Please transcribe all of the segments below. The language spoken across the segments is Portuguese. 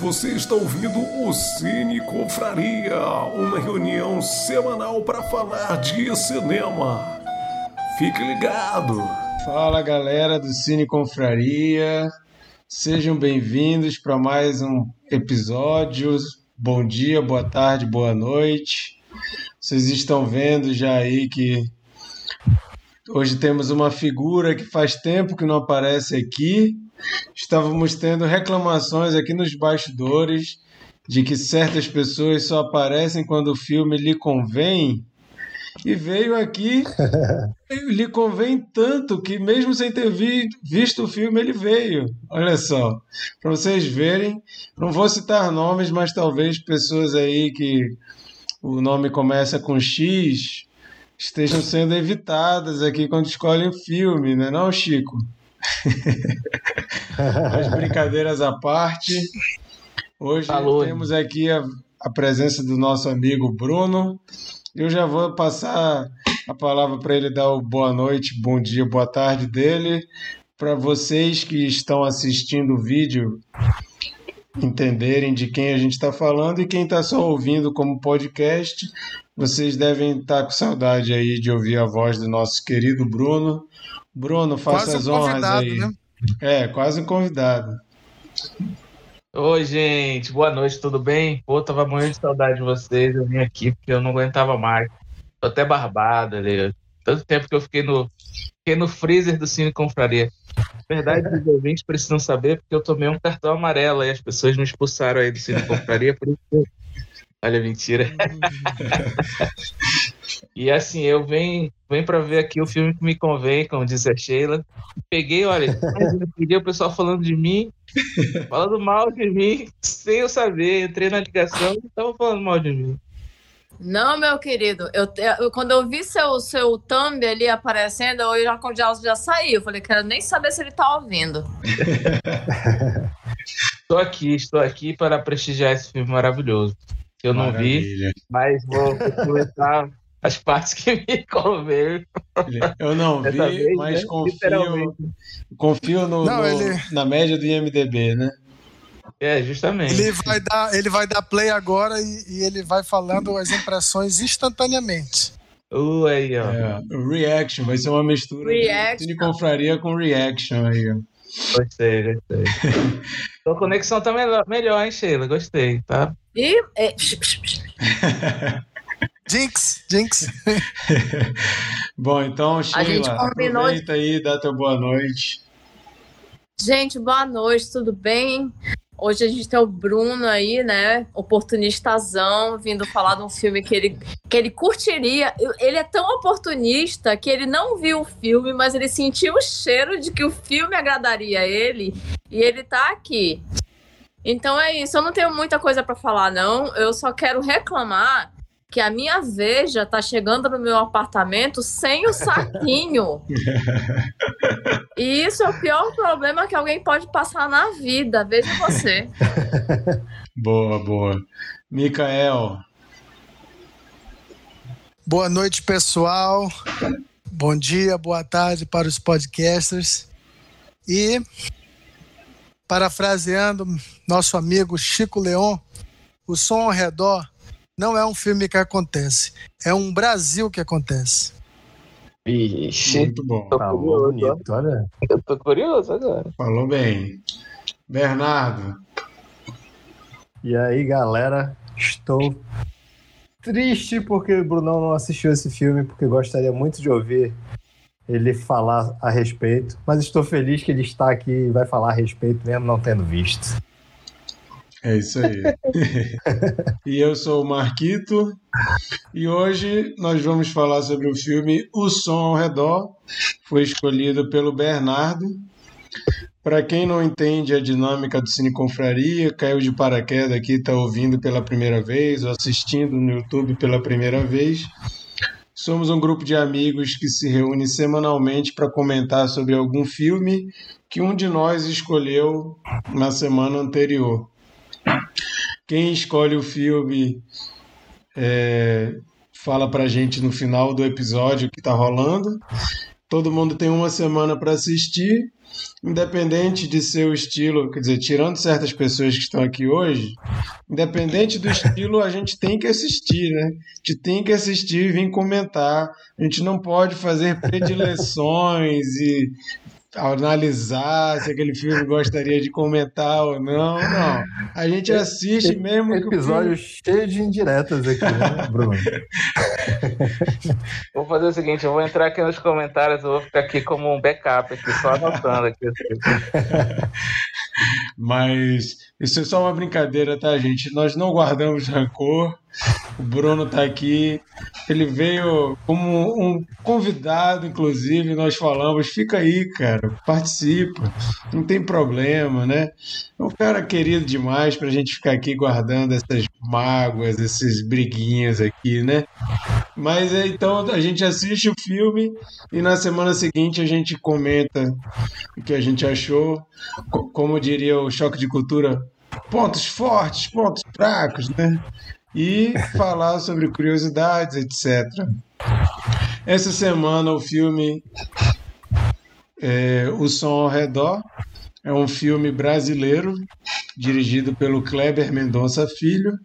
Você está ouvindo o Cine Confraria, uma reunião semanal para falar de cinema. Fique ligado. Fala galera do Cine Confraria, sejam bem-vindos para mais um episódio. Bom dia, boa tarde, boa noite. Vocês estão vendo já aí que hoje temos uma figura que faz tempo que não aparece aqui. Estávamos tendo reclamações aqui nos bastidores de que certas pessoas só aparecem quando o filme lhe convém. E veio aqui, lhe convém tanto que, mesmo sem ter vi, visto o filme, ele veio. Olha só, para vocês verem, não vou citar nomes, mas talvez pessoas aí que o nome começa com X estejam sendo evitadas aqui quando escolhem o filme, não é não, Chico? As brincadeiras à parte, hoje temos aqui a, a presença do nosso amigo Bruno. Eu já vou passar a palavra para ele dar o boa noite, bom dia, boa tarde dele. Para vocês que estão assistindo o vídeo entenderem de quem a gente está falando e quem está só ouvindo como podcast, vocês devem estar com saudade aí de ouvir a voz do nosso querido Bruno. Bruno, faça Quase um as honras convidado, aí. né? É, quase um convidado. Oi, gente, boa noite, tudo bem? Pô, tava morrendo de saudade de vocês. Eu vim aqui porque eu não aguentava mais. Tô até barbado ali. Tanto tempo que eu fiquei no, fiquei no freezer do Cine Confraria. Na verdade, os ouvintes precisam saber porque eu tomei um cartão amarelo e as pessoas me expulsaram aí do Cine Confraria. Por isso. Olha, mentira. E assim, eu venho, venho para ver aqui o filme que me convém, como disse a Sheila. Peguei, olha, peguei o pessoal falando de mim, falando mal de mim, sem eu saber. Entrei na ligação e estavam falando mal de mim. Não, meu querido, eu, eu- quando eu vi seu, seu thumb ali aparecendo, eu já, já, já saí. Eu falei, quero nem saber se ele tá ouvindo. Estou aqui, estou aqui para prestigiar esse filme maravilhoso. que Eu não vi, Maravilha. mas vou comentar as partes que me convém. Eu não vi, vez, mas né? confio, confio no, Não, no- ele- na média do IMDB, né? É, justamente. Ele vai dar, ele vai dar play agora e, e ele vai falando as impressões instantaneamente. Uh, aí, ó. É, reaction, vai ser uma mistura Reaction. de Confraria com reaction aí, ó. Gostei, gostei. Sua conexão tá melhor, melhor, hein, Sheila? Gostei, tá? E é, Jinx, Jinx. Bom, então, gente Sheila, combinou de- aproveita aí, dá teu boa noite. gente, boa noite, tudo bem? Hoje a gente tem o Bruno aí, né? Oportunistazão, vindo falar de um filme que ele, que ele curtiria. Ele é tão oportunista que ele não viu o filme, mas ele sentiu o cheiro de que o filme agradaria a ele e ele tá aqui. Então é isso, eu não tenho muita coisa pra falar, não. Eu só quero reclamar que a minha veja tá chegando no meu apartamento sem o saquinho. E isso é o pior problema que alguém pode passar na vida. Veja você. Boa, boa. Mikael, Boa noite, pessoal. Bom dia, boa tarde para os podcasters. E, parafraseando nosso amigo Chico Leon, o som ao redor não é um filme que acontece, é um Brasil que acontece. Vixe, muito bom. tô Falou curioso. bonito, olha. Eu tô curioso agora. Falou bem. Bernardo, E aí, galera, estou triste porque o Brunão não assistiu esse filme, porque gostaria muito de ouvir ele falar a respeito, mas estou feliz que ele está aqui e vai falar a respeito mesmo não tendo visto. É isso aí. e eu sou o Marquito, e hoje nós vamos falar sobre o filme O Som ao Redor. Foi escolhido pelo Bernardo. Para quem não entende a dinâmica do Cine Confraria, caiu de paraquedas aqui, está ouvindo pela primeira vez ou assistindo no YouTube pela primeira vez. Somos um grupo de amigos que se reúne semanalmente para comentar sobre algum filme que um de nós escolheu na semana anterior. Quem escolhe o filme é, fala pra gente no final do episódio que tá rolando. Todo mundo tem uma semana para assistir independente de seu estilo, quer dizer, tirando certas pessoas que estão aqui hoje, independente do estilo, a gente tem que assistir, né? A gente tem que assistir e vir comentar. A gente não pode fazer predileções e analisar se aquele filme gostaria de comentar ou não, não. A gente assiste mesmo que Episódio filme... cheio de indiretas aqui, né, Bruno? vou fazer o seguinte, eu vou entrar aqui nos comentários, eu vou ficar aqui como um backup aqui, só anotando aqui. Mas isso é só uma brincadeira, tá, gente? Nós não guardamos rancor. O Bruno está aqui. Ele veio como um convidado, inclusive, nós falamos, fica aí, cara, participa, não tem problema, né? É um cara querido demais para a gente ficar aqui guardando essas mágoas, esses briguinhas aqui, né? Mas é, então a gente assiste o filme e na semana seguinte a gente comenta o que a gente achou. Como diria o Choque de Cultura, pontos fortes, pontos fracos, né? E falar sobre curiosidades, etc. Essa semana o filme é, O Som ao Redor é um filme brasileiro dirigido pelo Kleber Mendonça Filho.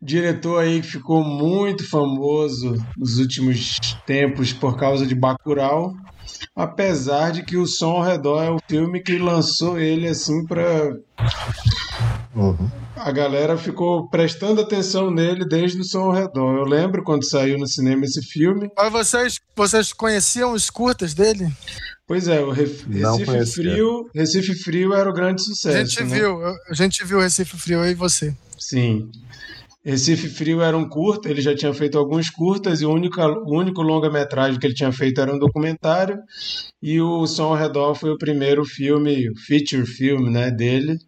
Diretor aí que ficou muito famoso nos últimos tempos por causa de Bacurau, apesar de que o Som ao Redor é o filme que lançou ele assim para uhum a galera ficou prestando atenção nele desde o som ao redor. Eu lembro quando saiu no cinema esse filme. Mas vocês, vocês conheciam os curtas dele? Pois é, o Ref... Recife Frio, Recife Frio era o grande sucesso. A gente né? viu, a gente viu Recife Frio aí você. Sim. Recife Frio era um curta, ele já tinha feito alguns curtas e o único, o único longa-metragem que ele tinha feito era um documentário. E o Som ao Redor foi o primeiro filme, feature film, né, dele.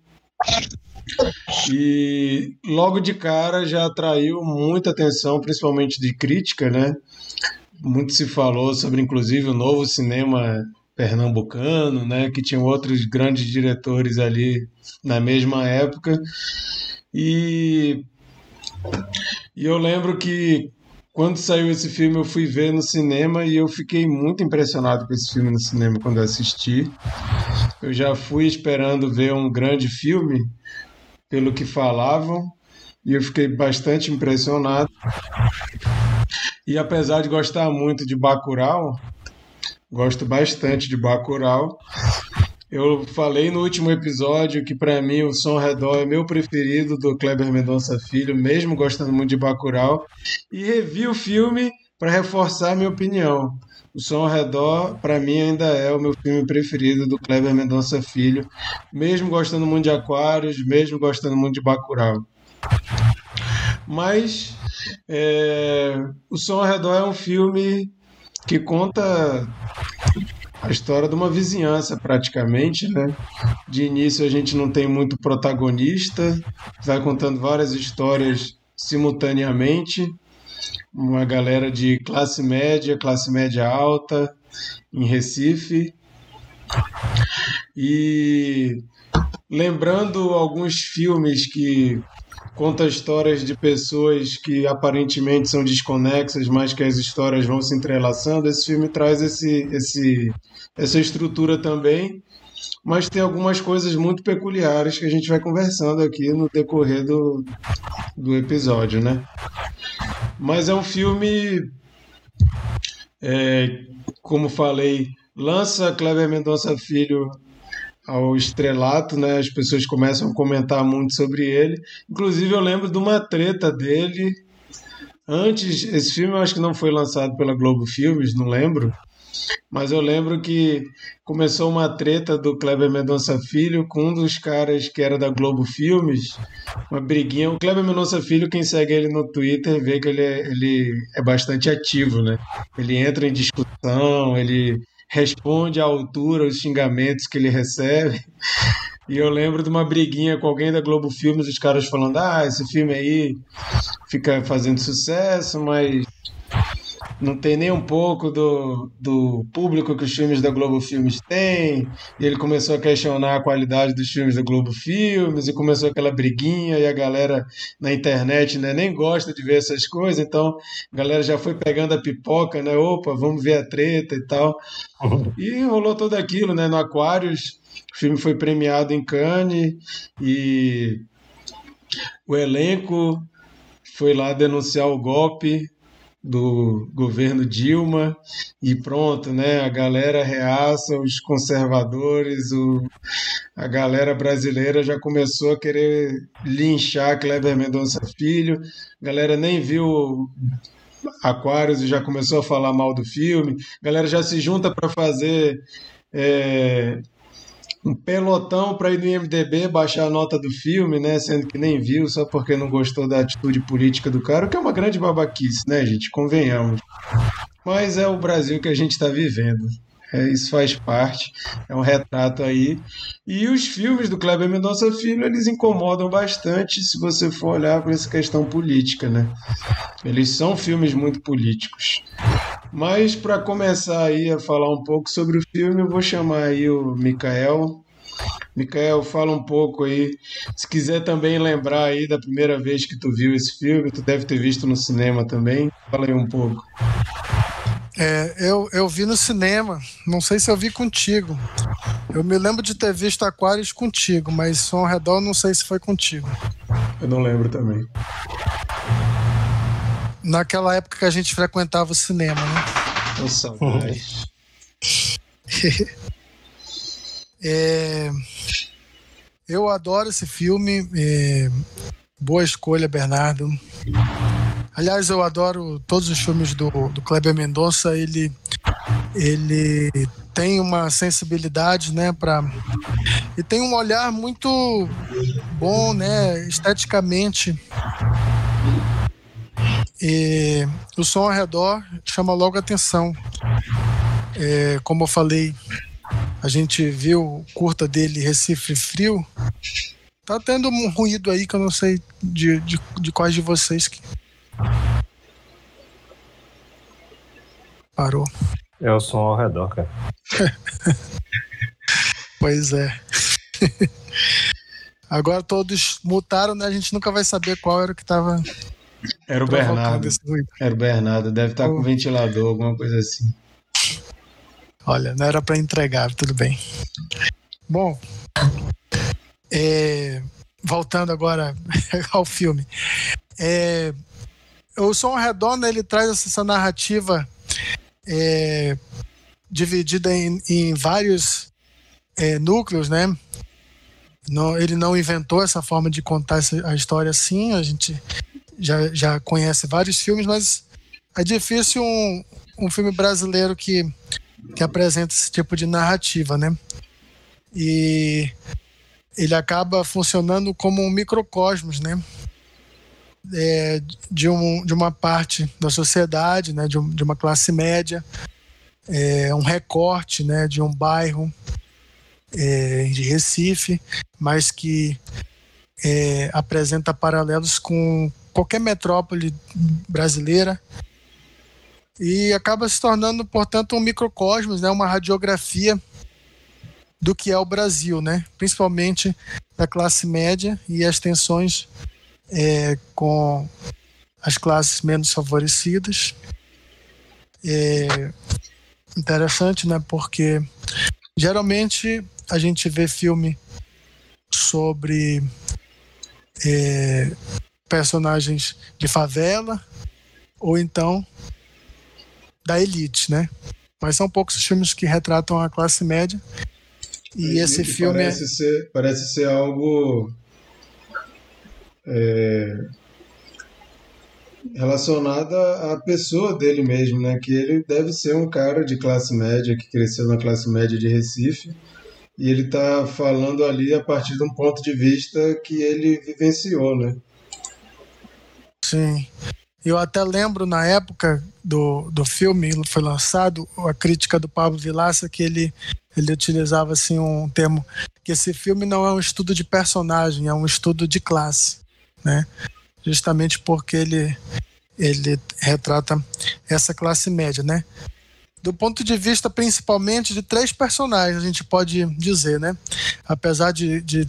E logo de cara já atraiu muita atenção, principalmente de crítica, né? Muito se falou sobre, inclusive, o novo cinema pernambucano, né? Que tinha outros grandes diretores ali na mesma época. E, e eu lembro que quando saiu esse filme eu fui ver no cinema e eu fiquei muito impressionado com esse filme no cinema quando assisti. Eu já fui esperando ver um grande filme pelo que falavam e eu fiquei bastante impressionado. E apesar de gostar muito de Bacurau, gosto bastante de Bacurau. Eu falei no último episódio que para mim o Som Redor é meu preferido do Kleber Mendonça Filho, mesmo gostando muito de Bacurau, e revi o filme para reforçar minha opinião. O Som ao Redor, para mim, ainda é o meu filme preferido do Kleber Mendonça Filho, mesmo gostando muito de Aquários, mesmo gostando muito de Bacurau. Mas é, O Som ao Redor é um filme que conta a história de uma vizinhança, praticamente, né? De início a gente não tem muito protagonista, vai contando várias histórias simultaneamente uma galera de classe média, classe média alta em Recife. E lembrando alguns filmes que conta histórias de pessoas que aparentemente são desconexas, mas que as histórias vão se entrelaçando. Esse filme traz esse, esse, essa estrutura também, mas tem algumas coisas muito peculiares que a gente vai conversando aqui no decorrer do, do episódio, né? Mas é um filme, é, como falei, lança Kleber Mendonça Filho ao estrelato, né? As pessoas começam a comentar muito sobre ele. Inclusive, eu lembro de uma treta dele. Antes, esse filme eu acho que não foi lançado pela Globo Filmes, não lembro. Mas eu lembro que começou uma treta do Kleber Mendonça Filho com um dos caras que era da Globo Filmes, uma briguinha. O Kleber Mendonça Filho, quem segue ele no Twitter, vê que ele é, ele é bastante ativo, né? Ele entra em discussão, ele responde à altura os xingamentos que ele recebe. E eu lembro de uma briguinha com alguém da Globo Filmes, os caras falando: ah, esse filme aí fica fazendo sucesso, mas não tem nem um pouco do, do público que os filmes da Globo Filmes têm. E ele começou a questionar a qualidade dos filmes da Globo Filmes e começou aquela briguinha e a galera na internet né, nem gosta de ver essas coisas, então a galera já foi pegando a pipoca, né? Opa, vamos ver a treta e tal. E rolou tudo aquilo, né? No Aquarius, o filme foi premiado em Cannes e o elenco foi lá denunciar o golpe do governo Dilma e pronto, né? A galera reaça, os conservadores, o, a galera brasileira já começou a querer linchar Kleber Mendonça Filho. A galera nem viu Aquários e já começou a falar mal do filme. A galera já se junta para fazer é, um pelotão para ir no IMDB baixar a nota do filme, né? Sendo que nem viu, só porque não gostou da atitude política do cara, o que é uma grande babaquice, né, gente? Convenhamos. Mas é o Brasil que a gente está vivendo. É, isso faz parte, é um retrato aí. E os filmes do Kleber Mendonça Filho, eles incomodam bastante se você for olhar para essa questão política, né? Eles são filmes muito políticos. Mas para começar aí a falar um pouco sobre o filme, eu vou chamar aí o Mikael. Mikael, fala um pouco aí. Se quiser também lembrar aí da primeira vez que tu viu esse filme, tu deve ter visto no cinema também. Fala aí um pouco. É, eu, eu vi no cinema, não sei se eu vi contigo. Eu me lembro de ter visto Aquários contigo, mas som ao redor não sei se foi contigo. Eu não lembro também. Naquela época que a gente frequentava o cinema, né? Nossa, é, eu adoro esse filme. É, boa escolha, Bernardo. Aliás, eu adoro todos os filmes do, do Kleber Mendonça. Ele, ele tem uma sensibilidade, né, para e tem um olhar muito bom, né, esteticamente. E o som ao redor chama logo atenção. É, como eu falei, a gente viu curta dele Recife Frio. Tá tendo um ruído aí que eu não sei de, de, de quais de vocês que Parou. É o som ao redor, cara. pois é. Agora todos mutaram, né? A gente nunca vai saber qual era o que tava. Era o Bernardo. Era o Bernardo. Deve estar tá com ventilador, alguma coisa assim. Olha, não era para entregar, tudo bem. Bom, é, voltando agora ao filme. É, o Som Redondo ele traz essa narrativa é, dividida em, em vários é, núcleos, né? Ele não inventou essa forma de contar essa, a história assim. A gente já, já conhece vários filmes, mas é difícil um, um filme brasileiro que, que apresenta esse tipo de narrativa, né? E ele acaba funcionando como um microcosmos, né? É, de, um, de uma parte da sociedade, né, de, um, de uma classe média, é, um recorte né, de um bairro é, de Recife, mas que é, apresenta paralelos com qualquer metrópole brasileira e acaba se tornando, portanto, um microcosmos, né, uma radiografia do que é o Brasil, né, principalmente da classe média e as tensões é, com as classes menos favorecidas. É interessante, né? Porque geralmente a gente vê filme sobre é, personagens de favela ou então da elite, né? Mas são poucos os filmes que retratam a classe média. E esse filme é parece, é... ser, parece ser algo é, relacionada à pessoa dele mesmo, né? Que ele deve ser um cara de classe média que cresceu na classe média de Recife e ele está falando ali a partir de um ponto de vista que ele vivenciou, né? Sim. Eu até lembro na época do, do filme, foi lançado, a crítica do Pablo Vilaça, que ele, ele utilizava assim um termo, que esse filme não é um estudo de personagem, é um estudo de classe né? Justamente porque ele ele retrata essa classe média, né? Do ponto de vista principalmente de três personagens, a gente pode dizer, né? Apesar de, de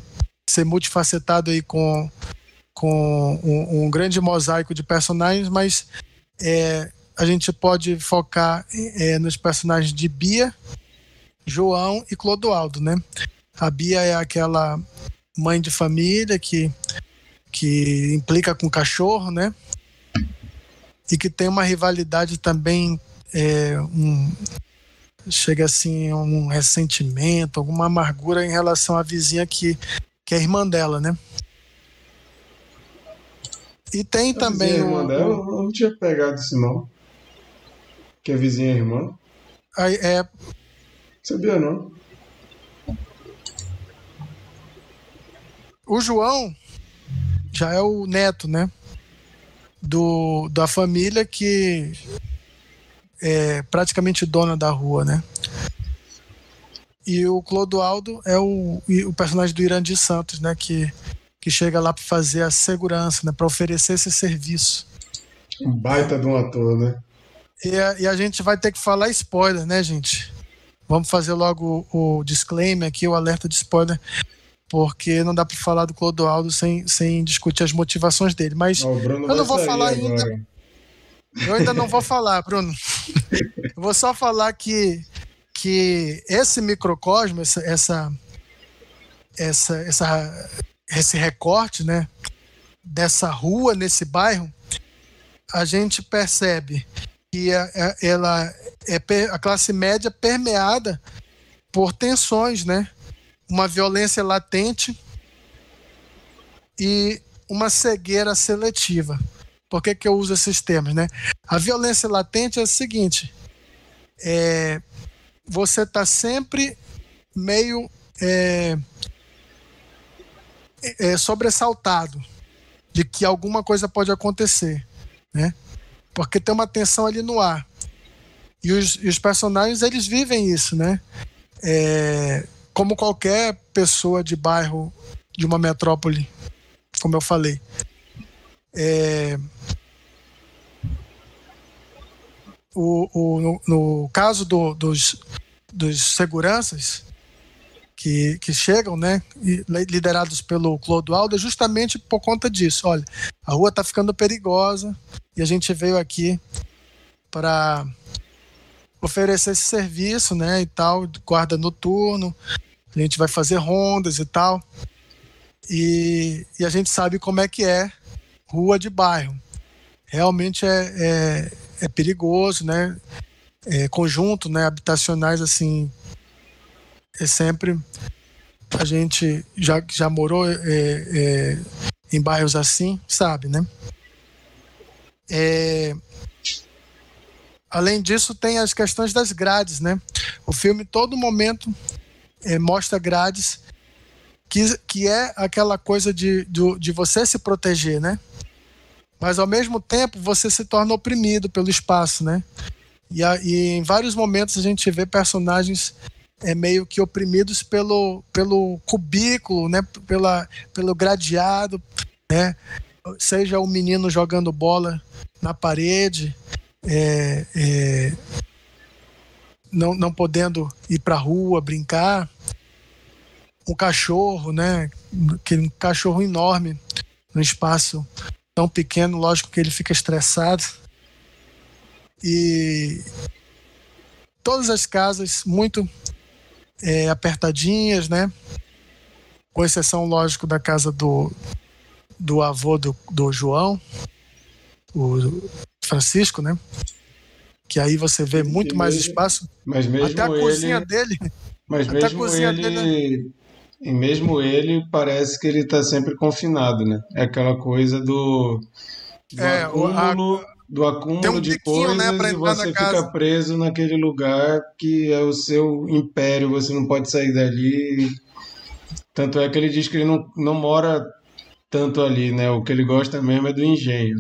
ser multifacetado aí com, com um, um grande mosaico de personagens, mas é, a gente pode focar é, nos personagens de Bia, João e Clodoaldo, né? A Bia é aquela mãe de família que, que implica com o cachorro, né? e que tem uma rivalidade também, é, um, chega assim, um ressentimento, alguma amargura em relação à vizinha que, que é irmã dela, né? E tem a também. Vizinha é irmã dela? Eu não tinha pegado isso, não. Que a vizinha é irmã. Aí, é. Sabia não. O João já é o neto, né? do, da família que é praticamente dona da rua, né? E o Clodoaldo é o, o personagem do Irandir Santos, né? Que, que chega lá para fazer a segurança, né? Para oferecer esse serviço. Um baita de um ator, né? E a, e a gente vai ter que falar spoiler, né, gente? Vamos fazer logo o, o disclaimer aqui, o alerta de spoiler porque não dá para falar do Clodoaldo sem, sem discutir as motivações dele. Mas eu não vou falar ainda. Agora. Eu ainda não vou falar, Bruno. eu vou só falar que, que esse microcosmo, essa, essa, essa, essa, esse recorte né, dessa rua, nesse bairro, a gente percebe que a, a, ela é a classe média permeada por tensões, né? Uma violência latente e uma cegueira seletiva. Por que, que eu uso esses termos? Né? A violência latente é o seguinte: é, você está sempre meio é, é, sobressaltado de que alguma coisa pode acontecer, né? Porque tem uma tensão ali no ar. E os, e os personagens, eles vivem isso, né? É, como qualquer pessoa de bairro de uma metrópole, como eu falei. É, o, o, no, no caso do, dos, dos seguranças que, que chegam, né, liderados pelo Clodoaldo, é justamente por conta disso. Olha, a rua está ficando perigosa e a gente veio aqui para oferecer esse serviço, né, e tal, guarda noturno. A gente vai fazer rondas e tal. E, e a gente sabe como é que é rua de bairro. Realmente é, é, é perigoso, né? É, conjunto, né? Habitacionais assim é sempre a gente já já morou é, é, em bairros assim, sabe, né? É, Além disso, tem as questões das grades, né? O filme, todo momento, é, mostra grades, que, que é aquela coisa de, de, de você se proteger, né? Mas, ao mesmo tempo, você se torna oprimido pelo espaço, né? E, a, e em vários momentos a gente vê personagens é meio que oprimidos pelo, pelo cubículo, né? Pela, pelo gradeado, né? Seja o menino jogando bola na parede, é, é, não, não podendo ir para a rua brincar. Um cachorro, né? Aquele cachorro enorme no espaço tão pequeno, lógico que ele fica estressado. E todas as casas muito é, apertadinhas, né? Com exceção, lógico, da casa do, do avô do, do João, o Francisco, né? Que aí você vê muito mais espaço. Mas mesmo até a ele, cozinha dele. Mas até mesmo ele, dele... e mesmo ele parece que ele está sempre confinado, né? É aquela coisa do, do é, acúmulo, a, do acúmulo um de coisas né, e você fica casa. preso naquele lugar que é o seu império, você não pode sair dali. Tanto é que ele diz que ele não, não mora tanto ali, né? O que ele gosta mesmo é do engenho.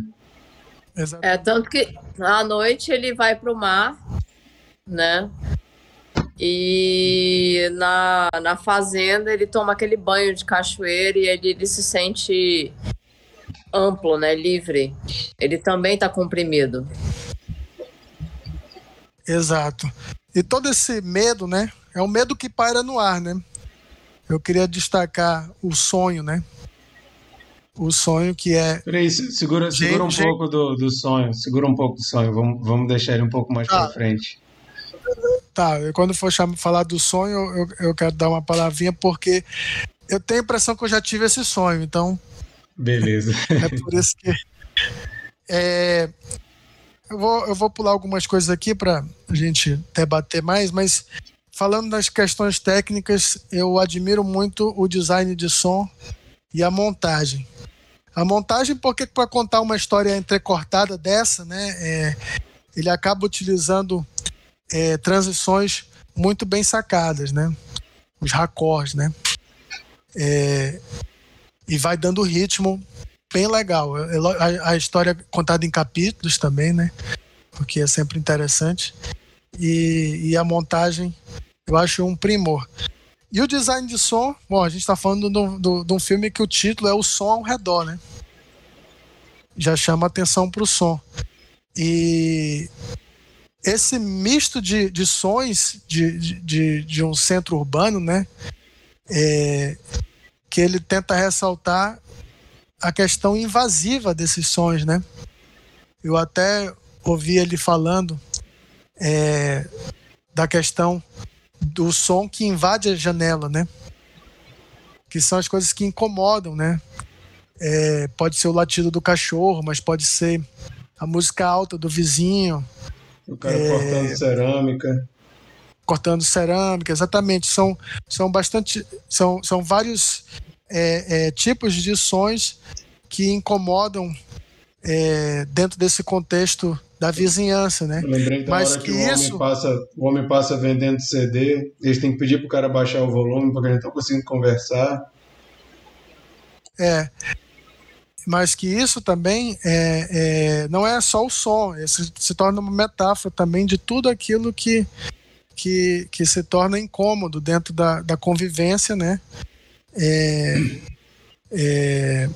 Exatamente. É, tanto que à noite ele vai para o mar, né? E na, na fazenda ele toma aquele banho de cachoeira e ele, ele se sente amplo, né? Livre. Ele também está comprimido. Exato. E todo esse medo, né? É um medo que paira no ar, né? Eu queria destacar o sonho, né? O sonho que é. Peraí, segura, segura um gente... pouco do, do sonho. Segura um pouco do sonho. Vamos, vamos deixar ele um pouco mais ah, para frente. Tá, quando for chamar, falar do sonho, eu, eu quero dar uma palavrinha, porque eu tenho a impressão que eu já tive esse sonho, então. Beleza. É por isso que. É, eu, vou, eu vou pular algumas coisas aqui para a gente debater mais, mas falando das questões técnicas, eu admiro muito o design de som e a montagem. A montagem, porque para contar uma história entrecortada dessa, né, é, ele acaba utilizando é, transições muito bem sacadas, né? Os raccords, né? É, e vai dando ritmo bem legal. É, é a, a, história contada em capítulos também, né? Porque é sempre interessante. E, e a montagem eu acho um primor. E o design de som, bom, a gente está falando de um filme que o título é O Som ao Redor, né? Já chama atenção para o som. E esse misto de, de sons de, de, de um centro urbano, né? É, que ele tenta ressaltar a questão invasiva desses sons, né? Eu até ouvi ele falando é, da questão do som que invade a janela, né? Que são as coisas que incomodam, né? É, pode ser o latido do cachorro, mas pode ser a música alta do vizinho, o cara é... cortando cerâmica. Cortando cerâmica, exatamente. São, são bastante. São, são vários é, é, tipos de sons que incomodam é, dentro desse contexto da vizinhança, né? Lembrei da Mas hora que, que o, isso... homem passa, o homem passa vendendo CD, eles têm que pedir pro cara baixar o volume porque eles não estão conseguindo conversar. É mas que isso também é, é, não é só o som, se, se torna uma metáfora também de tudo aquilo que, que, que se torna incômodo dentro da, da convivência, né? É, é,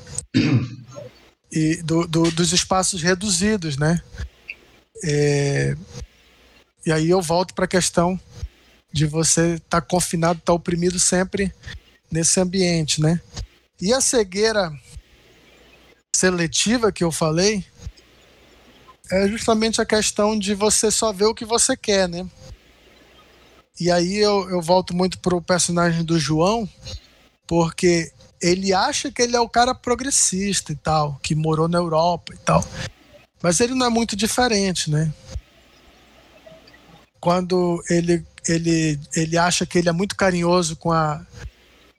e do, do, dos espaços reduzidos, né? É, e aí eu volto para a questão de você estar tá confinado, estar tá oprimido sempre nesse ambiente, né? E a cegueira seletiva que eu falei é justamente a questão de você só ver o que você quer, né? E aí eu, eu volto muito pro personagem do João, porque ele acha que ele é o cara progressista e tal, que morou na Europa e tal. Mas ele não é muito diferente, né? Quando ele, ele, ele acha que ele é muito carinhoso com a,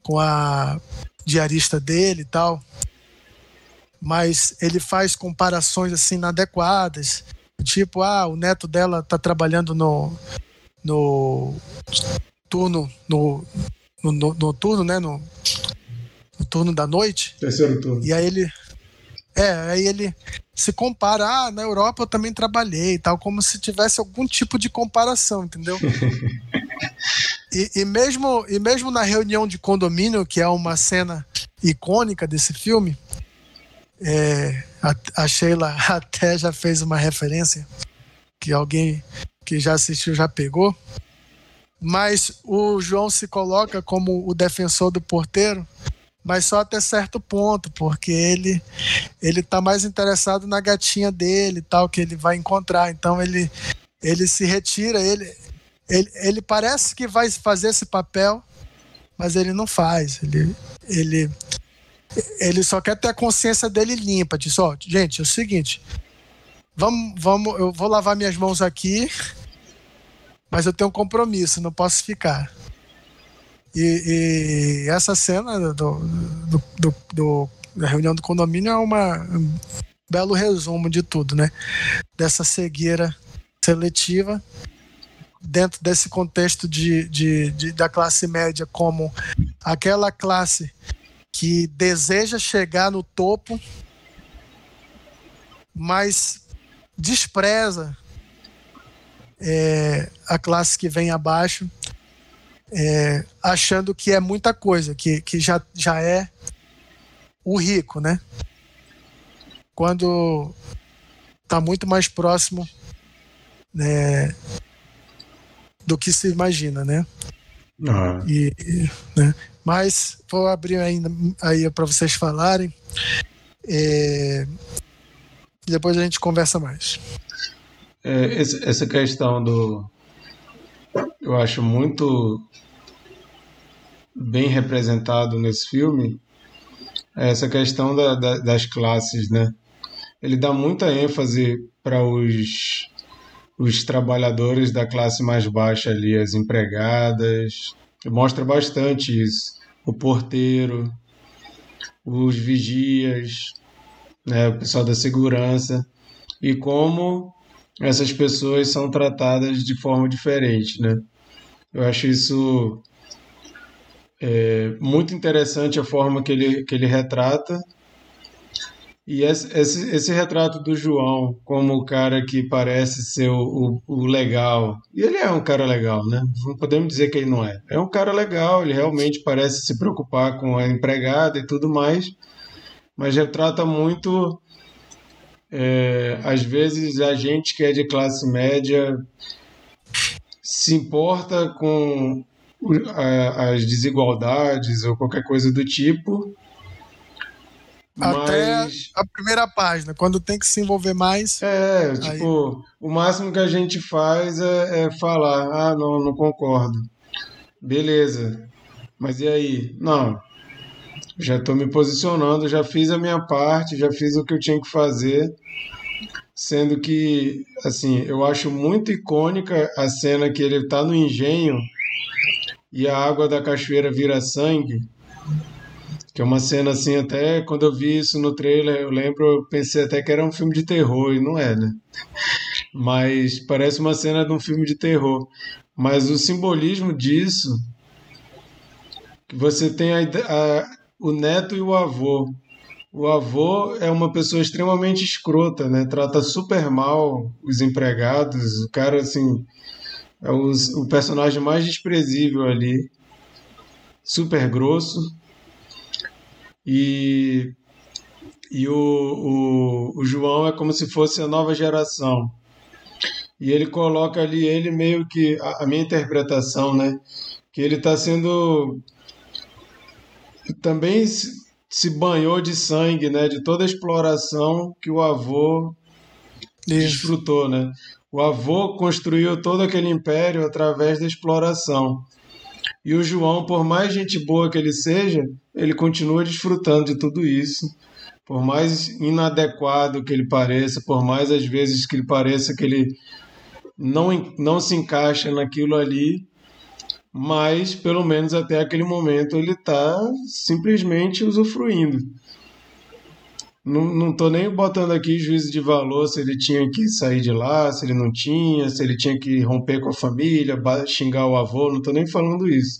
com a diarista dele e tal, mas ele faz comparações assim inadequadas. Tipo, ah, o neto dela tá trabalhando no, no turno, no, no, no, no turno, né? No, no, turno da noite. Terceiro turno. E aí ele. É, aí ele se compara, ah, na Europa eu também trabalhei e tal, como se tivesse algum tipo de comparação, entendeu? e, e, mesmo, e mesmo na reunião de condomínio, que é uma cena icônica desse filme, é, a, a Sheila até já fez uma referência que alguém que já assistiu já pegou. Mas o João se coloca como o defensor do porteiro, mas só até certo ponto, porque ele ele tá mais interessado na gatinha dele, tal que ele vai encontrar. Então ele ele se retira, ele ele, ele parece que vai fazer esse papel, mas ele não faz. Ele ele ele só quer ter a consciência dele limpa. Diz, ó, gente, é o seguinte, vamos, vamos, eu vou lavar minhas mãos aqui, mas eu tenho um compromisso, não posso ficar. E, e essa cena do, do, do, do, da reunião do condomínio é uma, um belo resumo de tudo, né? Dessa cegueira seletiva dentro desse contexto de, de, de, da classe média como aquela classe que deseja chegar no topo, mas despreza é, a classe que vem abaixo, é, achando que é muita coisa, que, que já, já é o rico, né? quando está muito mais próximo né, do que se imagina, né? Ah. E, e, né? Mas vou abrir ainda aí para vocês falarem. É, e depois a gente conversa mais. É, essa questão do. Eu acho muito bem representado nesse filme é essa questão da, da, das classes, né? Ele dá muita ênfase para os, os trabalhadores da classe mais baixa ali, as empregadas, mostra bastante isso. O porteiro, os vigias, né, o pessoal da segurança, e como essas pessoas são tratadas de forma diferente, né? Eu acho isso é, muito interessante a forma que ele, que ele retrata. E esse, esse, esse retrato do João como o cara que parece ser o, o, o, legal, e ele é um cara legal, né? Não podemos dizer que ele não é. É um cara legal, ele realmente parece se preocupar com a empregada e tudo mais, mas retrata muito é, às vezes a gente que é de classe média se importa com as desigualdades ou qualquer coisa do tipo. Até mas... a primeira página, quando tem que se envolver mais. É, aí... tipo, o máximo que a gente faz é, é falar: ah, não, não concordo. Beleza. Mas e aí? Não, já estou me posicionando, já fiz a minha parte, já fiz o que eu tinha que fazer. Sendo que, assim, eu acho muito icônica a cena que ele está no engenho e a água da cachoeira vira sangue. Que é uma cena assim, até quando eu vi isso no trailer, eu lembro, eu pensei até que era um filme de terror, e não é, né? Mas parece uma cena de um filme de terror. Mas o simbolismo disso, que você tem a, a o neto e o avô. O avô é uma pessoa extremamente escrota, né? Trata super mal os empregados. O cara, assim, é o, o personagem mais desprezível ali. Super grosso. E, e o, o, o João é como se fosse a nova geração. E ele coloca ali, ele meio que. A, a minha interpretação, né? Que ele está sendo também se banhou de sangue, né? De toda a exploração que o avô Isso. desfrutou, né? O avô construiu todo aquele império através da exploração. E o João, por mais gente boa que ele seja, ele continua desfrutando de tudo isso. Por mais inadequado que ele pareça, por mais às vezes que ele pareça que ele não, não se encaixa naquilo ali, mas pelo menos até aquele momento ele está simplesmente usufruindo. Não estou nem botando aqui juízo de valor se ele tinha que sair de lá, se ele não tinha, se ele tinha que romper com a família, xingar o avô, não estou nem falando isso.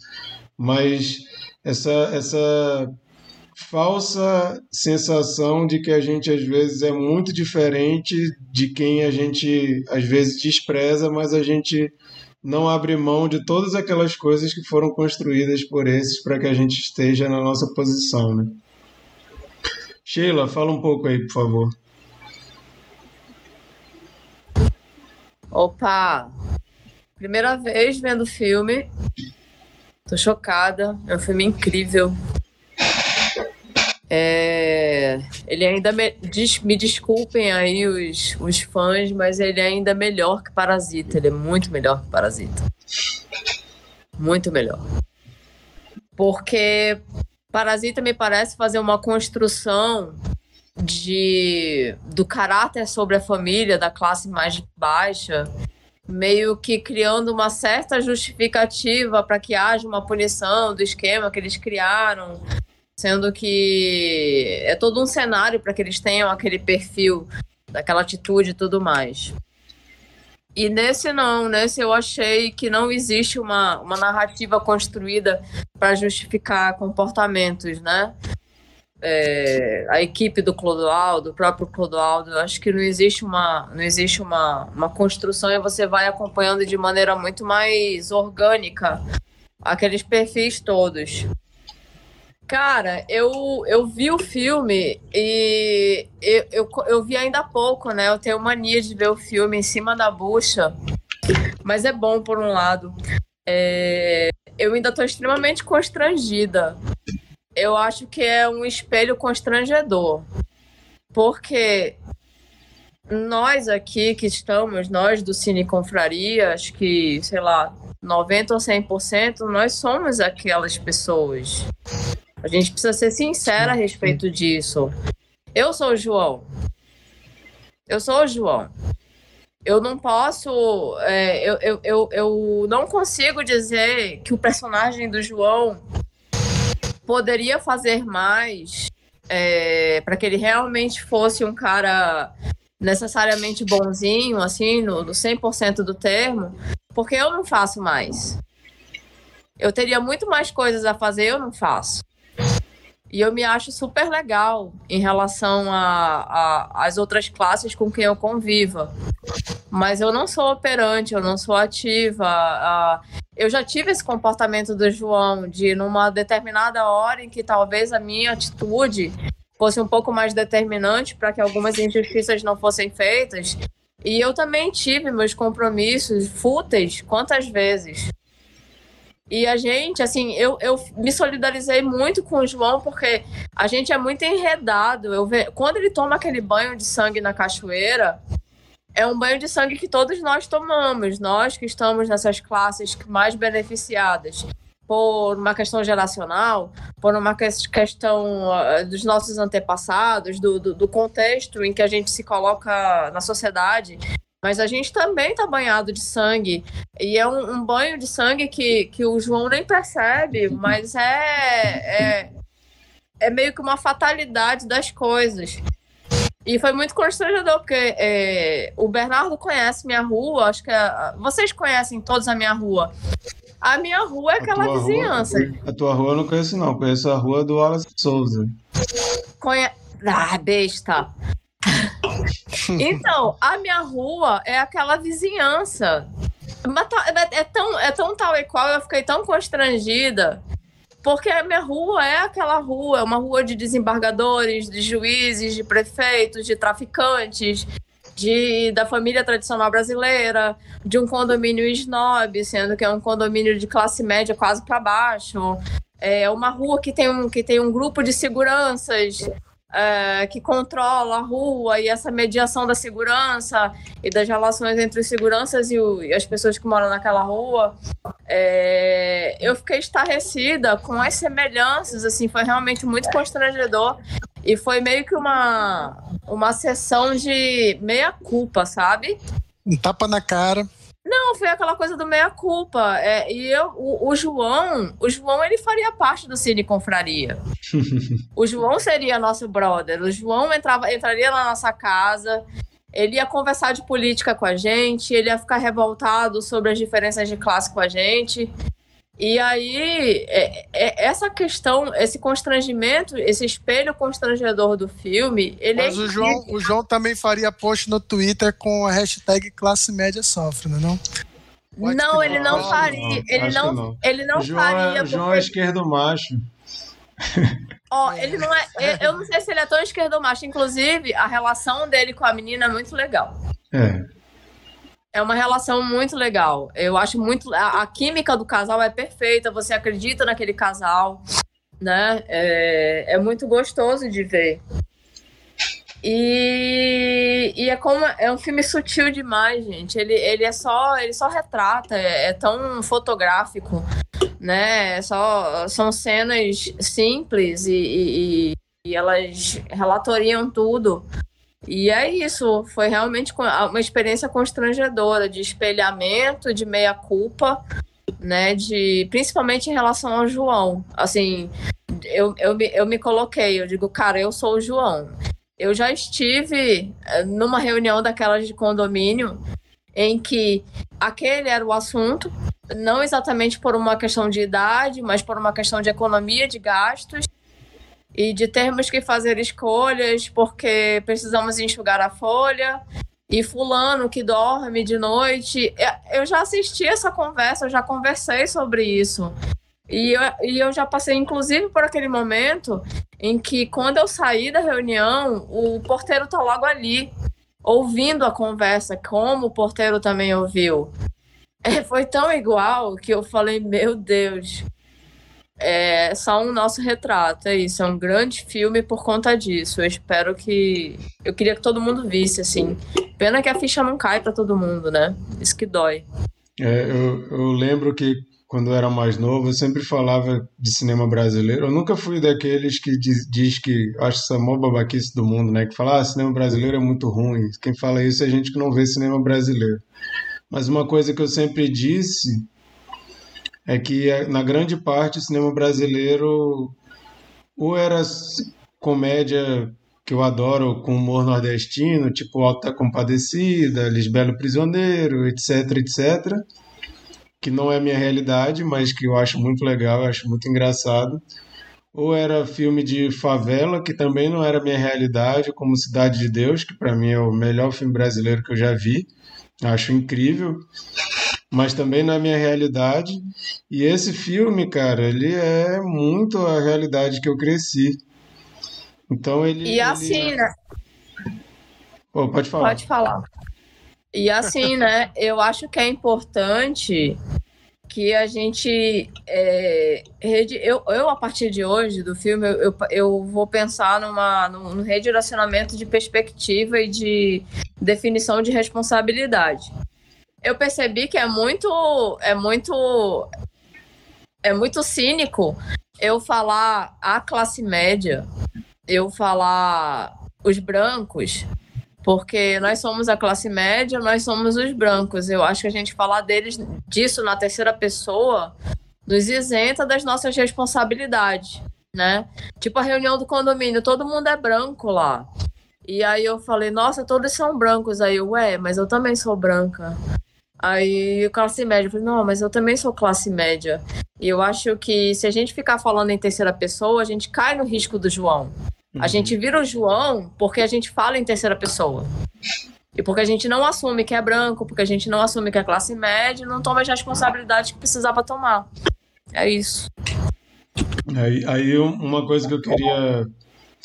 Mas essa, essa falsa sensação de que a gente às vezes é muito diferente de quem a gente às vezes despreza, mas a gente não abre mão de todas aquelas coisas que foram construídas por esses para que a gente esteja na nossa posição, né? Sheila, fala um pouco aí, por favor. Opa! Primeira vez vendo o filme. Tô chocada. É um filme incrível. É, ele ainda me, me desculpem aí os, os fãs, mas ele é ainda melhor que Parasita. Ele é muito melhor que Parasita. Muito melhor. Porque Parasita me parece fazer uma construção de do caráter sobre a família da classe mais baixa, meio que criando uma certa justificativa para que haja uma punição do esquema que eles criaram sendo que é todo um cenário para que eles tenham aquele perfil, daquela atitude e tudo mais. E nesse não, nesse eu achei que não existe uma, uma narrativa construída para justificar comportamentos, né? É, a equipe do Clodoaldo, o próprio Clodoaldo, acho que não existe uma não existe uma, uma construção e você vai acompanhando de maneira muito mais orgânica aqueles perfis todos. Cara, eu, eu vi o filme e eu, eu, eu vi ainda há pouco, né? Eu tenho mania de ver o filme em cima da bucha, mas é bom por um lado. É, eu ainda estou extremamente constrangida. Eu acho que é um espelho constrangedor, porque nós aqui que estamos, nós do Cine Confraria, acho que, sei lá, 90 ou 100%, nós somos aquelas pessoas. A gente precisa ser sincera a respeito disso. Eu sou o João. Eu sou o João. Eu não posso. É, eu, eu, eu, eu não consigo dizer que o personagem do João poderia fazer mais é, para que ele realmente fosse um cara necessariamente bonzinho, assim, no, no 100% do termo, porque eu não faço mais. Eu teria muito mais coisas a fazer, eu não faço. E eu me acho super legal em relação às outras classes com quem eu conviva. Mas eu não sou operante, eu não sou ativa. Uh, eu já tive esse comportamento do João de, numa determinada hora em que talvez a minha atitude fosse um pouco mais determinante para que algumas injustiças não fossem feitas. E eu também tive meus compromissos fúteis quantas vezes. E a gente, assim, eu, eu me solidarizei muito com o João, porque a gente é muito enredado. Eu ve... Quando ele toma aquele banho de sangue na cachoeira, é um banho de sangue que todos nós tomamos, nós que estamos nessas classes mais beneficiadas por uma questão geracional, por uma questão uh, dos nossos antepassados, do, do, do, contexto em que a gente se coloca na sociedade. Mas a gente também está banhado de sangue. E é um, um, banho de sangue que, que o João nem percebe, mas é, é, é meio que uma fatalidade das coisas. E foi muito constrangedor, porque é, o Bernardo conhece minha rua, acho que é, vocês conhecem todos a minha rua. A minha rua é aquela vizinhança. Rua, a tua rua eu não conheço, não. Conheço a rua do Wallace Souza. Conhe... Ah, besta. Então, a minha rua é aquela vizinhança. Tá, é, é tão, é tão tal e qual, eu fiquei tão constrangida. Porque a minha rua é aquela rua, é uma rua de desembargadores, de juízes, de prefeitos, de traficantes, de, da família tradicional brasileira, de um condomínio snob, sendo que é um condomínio de classe média quase para baixo. É uma rua que tem um, que tem um grupo de seguranças é, que controla a rua e essa mediação da segurança e das relações entre os seguranças e, o, e as pessoas que moram naquela rua, é, eu fiquei estarrecida com as semelhanças, assim, foi realmente muito constrangedor e foi meio que uma, uma sessão de meia culpa, sabe? Um tapa na cara. Não, foi aquela coisa do meia culpa. É, e eu, o, o, João, o João ele faria parte do Cine Confraria. o João seria nosso brother. O João entrava, entraria na nossa casa. Ele ia conversar de política com a gente, ele ia ficar revoltado sobre as diferenças de classe com a gente. E aí, é, é, essa questão, esse constrangimento, esse espelho constrangedor do filme, ele Mas é o João, o João também faria post no Twitter com a hashtag classe média sofre, não é não? não, ele não, não faria. ele não, não, ele não João faria. É, o João é esquerdo macho. Ó, ele não é. Eu não sei se ele é tão esquerdo macho. Inclusive, a relação dele com a menina é muito legal. É. É uma relação muito legal. Eu acho muito. A, a, química do casal é perfeita, você acredita naquele casal, né? É, é muito gostoso de ver. E, e é como é um filme sutil demais, gente. Ele, ele é só ele só retrata, é, é tão fotográfico, né? É só são cenas simples e, e, e elas relatoriam tudo. E é isso, foi realmente uma experiência constrangedora de espelhamento, de meia culpa, né, de principalmente em relação ao João. Assim, eu, eu, eu me coloquei, eu digo, cara, eu sou o João. Eu já estive eh, numa reunião daquelas de condomínio em que aquele era o assunto, não exatamente por uma questão de idade, mas por uma questão de economia de gastos e de termos que fazer escolhas porque precisamos enxugar a folha e fulano que dorme de noite. Eu já assisti essa conversa, eu já conversei sobre isso. E eu, e eu já passei, inclusive, por aquele momento em que, quando eu saí da reunião, o porteiro tá logo ali, ouvindo a conversa, como o porteiro também ouviu. É, foi tão igual que eu falei, meu Deus, é só um nosso retrato, é isso, é um grande filme por conta disso. Eu espero que. Eu queria que todo mundo visse, assim. Pena que a ficha não cai para todo mundo, né? Isso que dói. É, eu, eu lembro que quando eu era mais novo, eu sempre falava de cinema brasileiro. Eu nunca fui daqueles que diz, diz que acho essa maior babaquice do mundo, né? Que fala, ah, cinema brasileiro é muito ruim. Quem fala isso é gente que não vê cinema brasileiro. Mas uma coisa que eu sempre disse é que na grande parte o cinema brasileiro ou era comédia que eu adoro com humor nordestino, tipo Alta Compadecida, Lisbelo Prisioneiro, etc, etc, que não é minha realidade, mas que eu acho muito legal, acho muito engraçado. Ou era filme de favela, que também não era minha realidade, como Cidade de Deus, que para mim é o melhor filme brasileiro que eu já vi. Acho incrível mas também na minha realidade. E esse filme, cara, ele é muito a realidade que eu cresci. Então ele. E assim, ele... né? Pô, pode falar. Pode falar. E assim, né? Eu acho que é importante que a gente. É, eu, eu, a partir de hoje, do filme, eu, eu vou pensar numa, num redirecionamento de perspectiva e de definição de responsabilidade eu percebi que é muito, é muito, é muito cínico eu falar a classe média, eu falar os brancos, porque nós somos a classe média, nós somos os brancos. Eu acho que a gente falar deles disso na terceira pessoa nos isenta das nossas responsabilidades, né? Tipo a reunião do condomínio, todo mundo é branco lá. E aí eu falei, nossa, todos são brancos. Aí eu, ué, mas eu também sou branca. Aí classe média, eu falei, não, mas eu também sou classe média. E eu acho que se a gente ficar falando em terceira pessoa, a gente cai no risco do João. Uhum. A gente vira o João porque a gente fala em terceira pessoa. E porque a gente não assume que é branco, porque a gente não assume que é classe média não toma as responsabilidades que precisava tomar. É isso. Aí, aí uma coisa que eu queria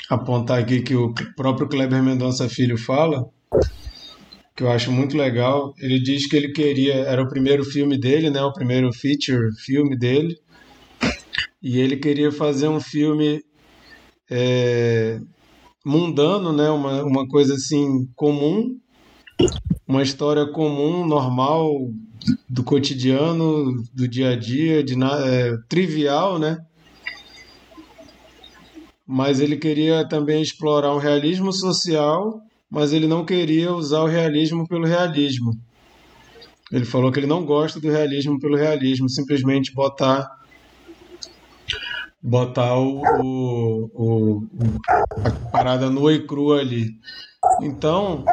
apontar aqui que o próprio Kleber Mendonça Filho fala que eu acho muito legal. Ele diz que ele queria, era o primeiro filme dele, né, o primeiro feature filme dele, e ele queria fazer um filme é, mundano, né, uma, uma coisa assim comum, uma história comum, normal, do cotidiano, do dia a dia, de é, trivial, né? Mas ele queria também explorar um realismo social mas ele não queria usar o realismo pelo realismo. Ele falou que ele não gosta do realismo pelo realismo, simplesmente botar botar o, o, o, a parada nua e crua ali. Então,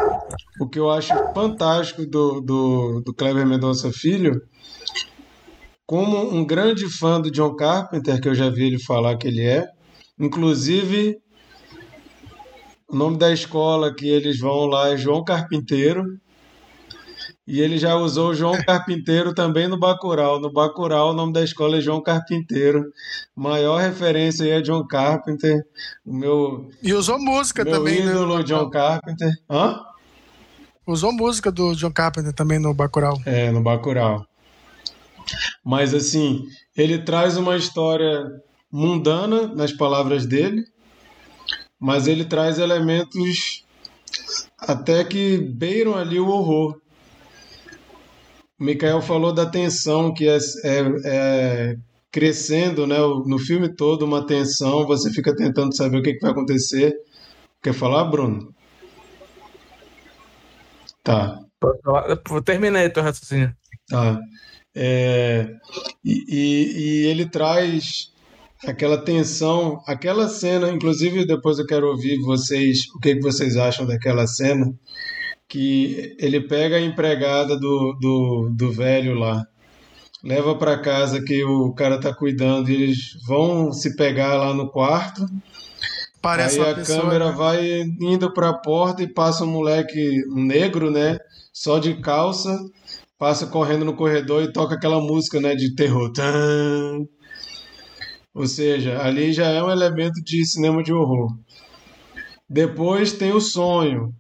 o que eu acho fantástico do, do, do Kleber Mendonça Filho, como um grande fã do John Carpenter, que eu já vi ele falar que ele é, inclusive o nome da escola que eles vão lá é João Carpinteiro. E ele já usou João Carpinteiro também no Bacurau. No Bacurau, o nome da escola é João Carpinteiro. Maior referência aí é John Carpenter. O meu, e usou música meu também. Né, ídolo, né? John Carpenter. Hã? Usou música do John Carpenter também no Bacurau. É, no Bacurau. Mas assim, ele traz uma história mundana, nas palavras dele, mas ele traz elementos até que beiram ali o horror. O Mikael falou da tensão que é, é, é, crescendo né, no filme todo, uma tensão, você fica tentando saber o que, que vai acontecer. Quer falar, Bruno? Tá. Terminei teu raciocínio. Tá. É, e, e, e ele traz aquela tensão, aquela cena, inclusive depois eu quero ouvir vocês, o que, que vocês acham daquela cena, que ele pega a empregada do, do, do velho lá, leva para casa que o cara tá cuidando e eles vão se pegar lá no quarto. Parece aí a pessoa, câmera né? vai indo para a porta e passa um moleque um negro, né, só de calça, passa correndo no corredor e toca aquela música, né, de terror. Tan, Ou seja, ali já é um elemento de cinema de horror. Depois tem o sonho.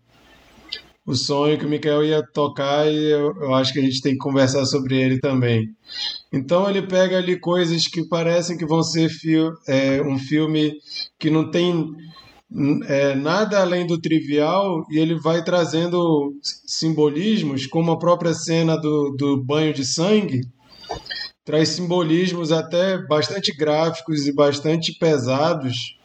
O sonho que o Mikael ia tocar e eu, eu acho que a gente tem que conversar sobre ele também. Então ele pega ali coisas que parecem que vão ser é, um filme que não tem é, nada além do trivial e ele vai trazendo simbolismos, como a própria cena do, do banho de sangue, traz simbolismos até bastante gráficos e bastante pesados.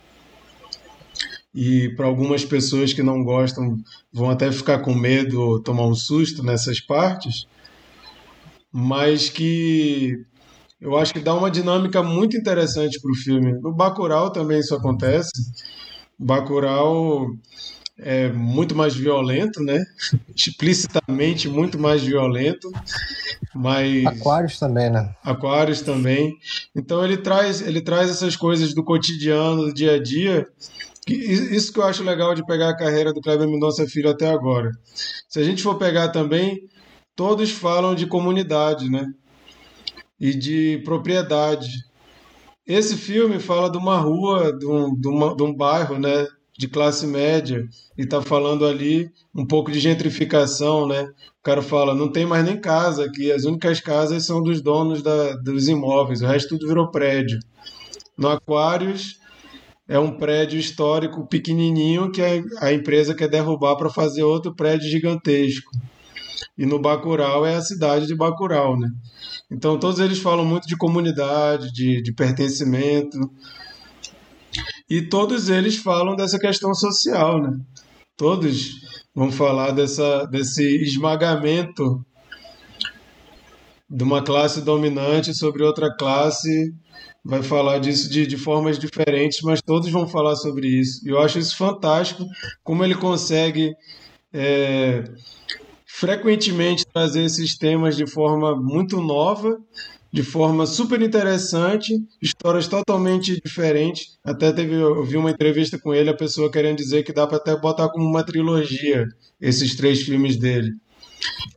E para algumas pessoas que não gostam, vão até ficar com medo ou tomar um susto nessas partes, mas que eu acho que dá uma dinâmica muito interessante para o filme. No Bacurau também isso acontece. Bacurau é muito mais violento, né? Explicitamente muito mais violento, mas Aquários também, né? Aquários também. Então ele traz ele traz essas coisas do cotidiano, do dia a dia. Isso que eu acho legal de pegar a carreira do Kleber Mendonça Filho até agora. Se a gente for pegar também, todos falam de comunidade, né? E de propriedade. Esse filme fala de uma rua, de um, de uma, de um bairro, né? De classe média e está falando ali um pouco de gentrificação, né? O cara fala, não tem mais nem casa aqui, as únicas casas são dos donos da, dos imóveis, o resto tudo virou prédio. No Aquários é um prédio histórico pequenininho que a, a empresa quer derrubar para fazer outro prédio gigantesco. E no Bacurau é a cidade de Bacurau, né? Então todos eles falam muito de comunidade, de, de pertencimento, e todos eles falam dessa questão social, né? Todos vão falar dessa, desse esmagamento de uma classe dominante sobre outra classe, vai falar disso de, de formas diferentes, mas todos vão falar sobre isso. E eu acho isso fantástico, como ele consegue é, frequentemente trazer esses temas de forma muito nova de forma super interessante, histórias totalmente diferentes. Até teve, eu vi uma entrevista com ele, a pessoa querendo dizer que dá para até botar como uma trilogia esses três filmes dele.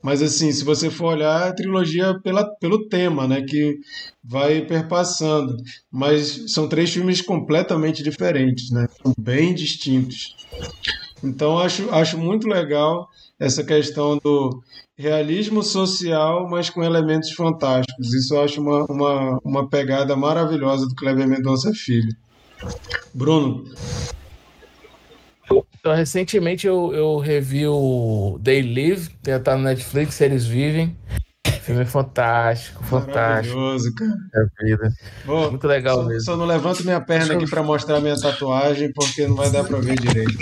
Mas assim, se você for olhar, a trilogia pela, pelo tema, né, que vai perpassando. Mas são três filmes completamente diferentes, né, são bem distintos. Então acho, acho muito legal essa questão do realismo social, mas com elementos fantásticos. Isso eu acho uma, uma, uma pegada maravilhosa do Kleber Mendonça Filho. Bruno. Então, recentemente eu, eu revi o They Live, que está no Netflix, Eles Vivem. Filme fantástico, fantástico. Maravilhoso, cara. É vida. Bom, Muito legal só, mesmo. Só não levanto minha perna aqui para mostrar minha tatuagem, porque não vai dar para ver direito.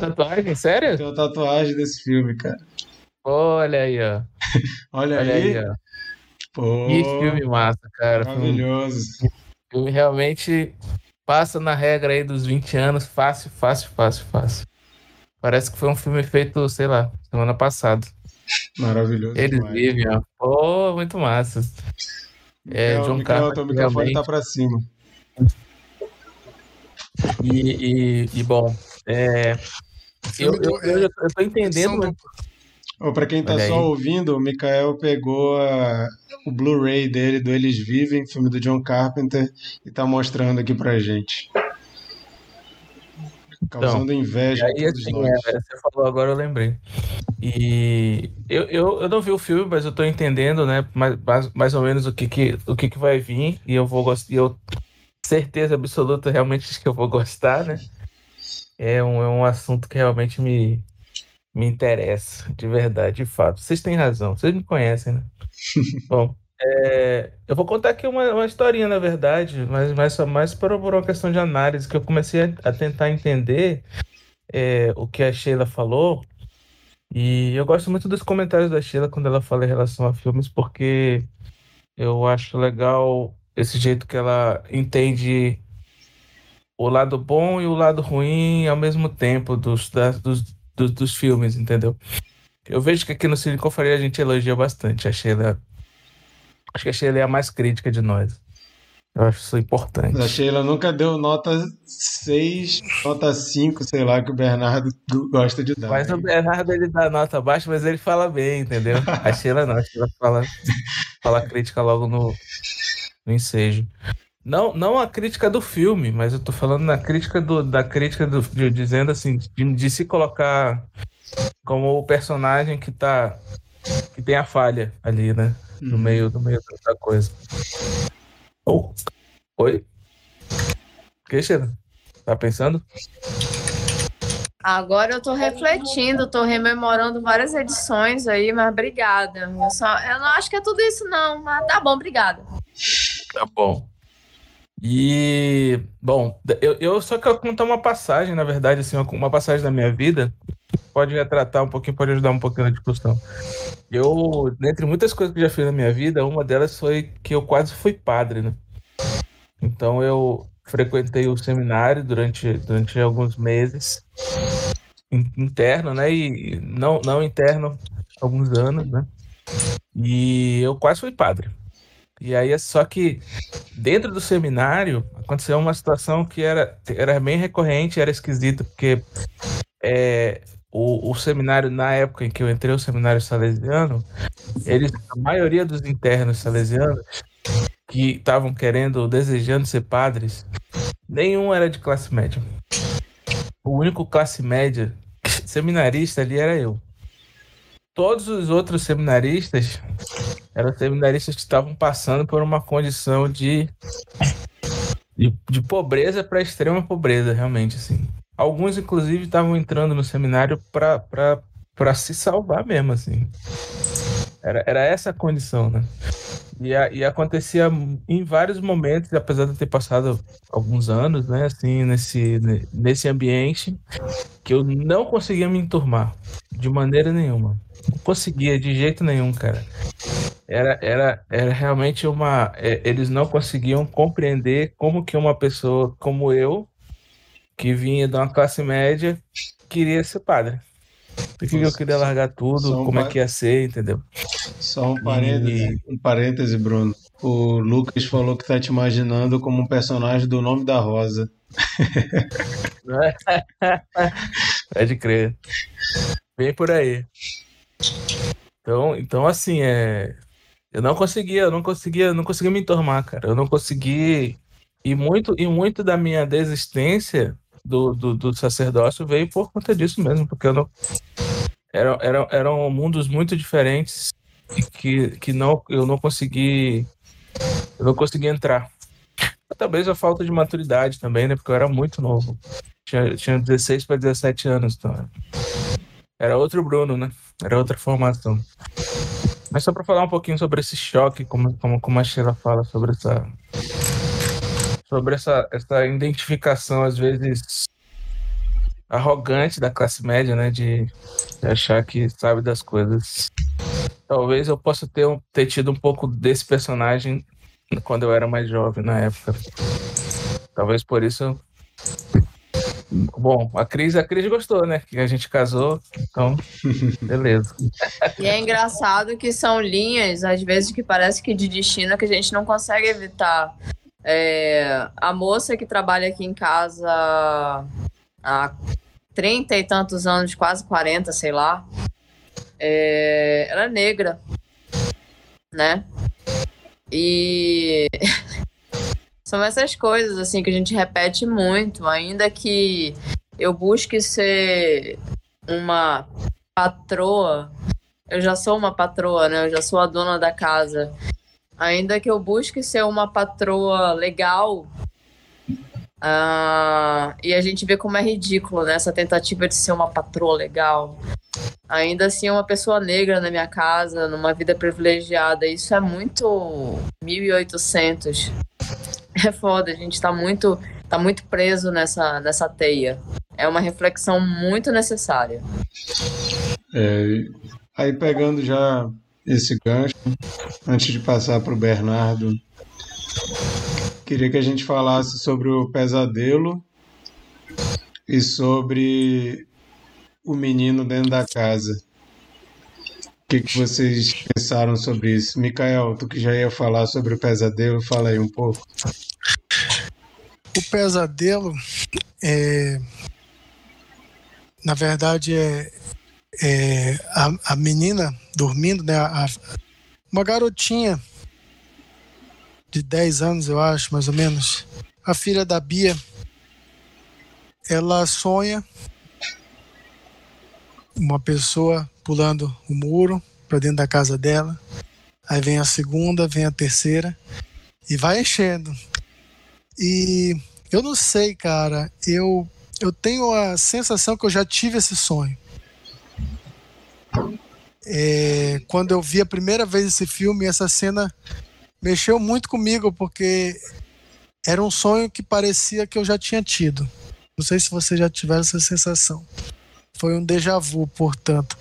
Tatuagem? Sério? Tem uma tatuagem desse filme, cara. Olha aí, ó. Olha, Olha aí. aí, ó. Pô, Que filme massa, cara. Filme, maravilhoso. filme realmente passa na regra aí dos 20 anos, fácil, fácil, fácil, fácil. Parece que foi um filme feito, sei lá, semana passada. Maravilhoso. Eles demais. vivem, ó. Pô, muito massa. É, John Carpenter, teu microfone realmente. tá para cima. E, e, e, bom, é, eu, Filme do- eu, eu, eu tô entendendo, Edição pra quem tá Olha só ouvindo, o Mikael pegou a- o Blu-ray dele do Eles Vivem, filme do John Carpenter, e tá mostrando aqui pra gente. Causando inveja E a aí, todos assim, nós. é, você falou agora, eu lembrei. E eu, eu, eu não vi o filme, mas eu tô entendendo, né, mais, mais, mais ou menos o que que, o que que vai vir, e eu vou gostar, e eu certeza absoluta realmente que eu vou gostar, né? É um, é um assunto que realmente me, me interessa, de verdade, de fato. Vocês têm razão, vocês me conhecem, né? Bom, é, eu vou contar aqui uma, uma historinha, na verdade, mas, mas só mais por, por uma questão de análise, que eu comecei a, a tentar entender é, o que a Sheila falou. E eu gosto muito dos comentários da Sheila quando ela fala em relação a filmes, porque eu acho legal esse jeito que ela entende o lado bom e o lado ruim ao mesmo tempo dos, das- dos, dos, dos filmes, entendeu? Eu vejo que aqui no Cine Confraria a gente elogia bastante a Sheila. Acho que a Sheila é a mais crítica de nós. Eu acho isso importante. A Sheila nunca deu nota 6, nota 5, sei lá, que o Bernardo gosta de dar. Mas o Bernardo ele dá nota baixa, mas ele fala bem, entendeu? A Sheila não, a Sheila fala, fala crítica logo no, no ensejo. Não, não a crítica do filme, mas eu tô falando na crítica do, da crítica do, de, dizendo assim, de, de, se colocar como o personagem que tá que tem a falha ali, né? No uhum. meio, no meio da coisa. Oh. Oi? Que, Sheila? Tá pensando? Agora eu tô refletindo, tô rememorando várias edições aí, mas obrigada. Eu, só, eu não acho que é tudo isso, não, mas tá bom, obrigada. Tá bom. E, bom, eu, eu só quero contar uma passagem, na verdade, assim, uma passagem da minha vida, pode retratar um pouquinho, pode ajudar um pouquinho na discussão. Eu, dentre muitas coisas que já fiz na minha vida, uma delas foi que eu quase fui padre, né? Então eu frequentei o seminário durante, durante alguns meses interno, né? E não, não interno, alguns anos, né? E eu quase fui padre. E aí, só que dentro do seminário aconteceu uma situação que era, era bem recorrente, era esquisita, porque é, o, o seminário, na época em que eu entrei, o seminário salesiano, eles, a maioria dos internos salesianos que estavam querendo, desejando ser padres, nenhum era de classe média. O único classe média seminarista ali era eu. Todos os outros seminaristas eram seminaristas que estavam passando por uma condição de, de, de pobreza para extrema pobreza, realmente, assim. Alguns, inclusive, estavam entrando no seminário para se salvar mesmo, assim. Era, era essa a condição, né? E, a, e acontecia em vários momentos, apesar de ter passado alguns anos, né, assim, nesse, nesse ambiente, que eu não conseguia me enturmar de maneira nenhuma. Não conseguia de jeito nenhum, cara. Era, era, era realmente uma. É, eles não conseguiam compreender como que uma pessoa como eu, que vinha de uma classe média, queria ser padre. Por que, eu queria largar tudo? Um como é que ia ser, entendeu? Só um parêntese, e... um parêntese, Bruno. O Lucas falou que tá te imaginando como um personagem do Nome da Rosa. Pode crer. Vem por aí. Então, então assim, é... eu não conseguia, eu não conseguia, não conseguia me entormar, cara. Eu não consegui. E muito, e muito da minha desistência do, do, do, sacerdócio veio por conta disso mesmo, porque eu não. Eram, eram, eram mundos muito diferentes que, que não, eu não consegui. Eu não consegui entrar. Talvez a falta de maturidade também, né? Porque eu era muito novo. Tinha, tinha 16 para 17 anos, então. Era outro Bruno, né? Era outra formação. Mas só para falar um pouquinho sobre esse choque, como, como, como a Sheila fala sobre essa sobre essa, essa identificação, às vezes, arrogante da classe média, né? De, de achar que sabe das coisas. Talvez eu possa ter, ter tido um pouco desse personagem quando eu era mais jovem, na época. Talvez por isso. Bom, a Cris, a Cris gostou, né? Que a gente casou, então, beleza. E é engraçado que são linhas, às vezes, que parece que de destino que a gente não consegue evitar. É, a moça que trabalha aqui em casa há 30 e tantos anos, quase 40, sei lá, é, ela é negra, né? E são essas coisas assim que a gente repete muito, ainda que eu busque ser uma patroa, eu já sou uma patroa, né? Eu já sou a dona da casa. Ainda que eu busque ser uma patroa legal, uh, e a gente vê como é ridículo né, essa tentativa de ser uma patroa legal. Ainda assim, uma pessoa negra na minha casa, numa vida privilegiada, isso é muito 1800. É foda, a gente tá muito, tá muito preso nessa, nessa teia. É uma reflexão muito necessária. É, aí pegando já esse gancho, antes de passar para o Bernardo, queria que a gente falasse sobre o pesadelo e sobre o menino dentro da casa. O que, que vocês pensaram sobre isso? Micael, tu que já ia falar sobre o pesadelo, fala aí um pouco. O pesadelo é. Na verdade, é, é, a, a menina dormindo, né? A, uma garotinha de 10 anos, eu acho, mais ou menos. A filha da Bia, ela sonha uma pessoa pulando o muro para dentro da casa dela. Aí vem a segunda, vem a terceira e vai enchendo. E eu não sei, cara, eu eu tenho a sensação que eu já tive esse sonho. É, quando eu vi a primeira vez esse filme, essa cena mexeu muito comigo, porque era um sonho que parecia que eu já tinha tido. Não sei se você já tiver essa sensação. Foi um déjà vu, portanto.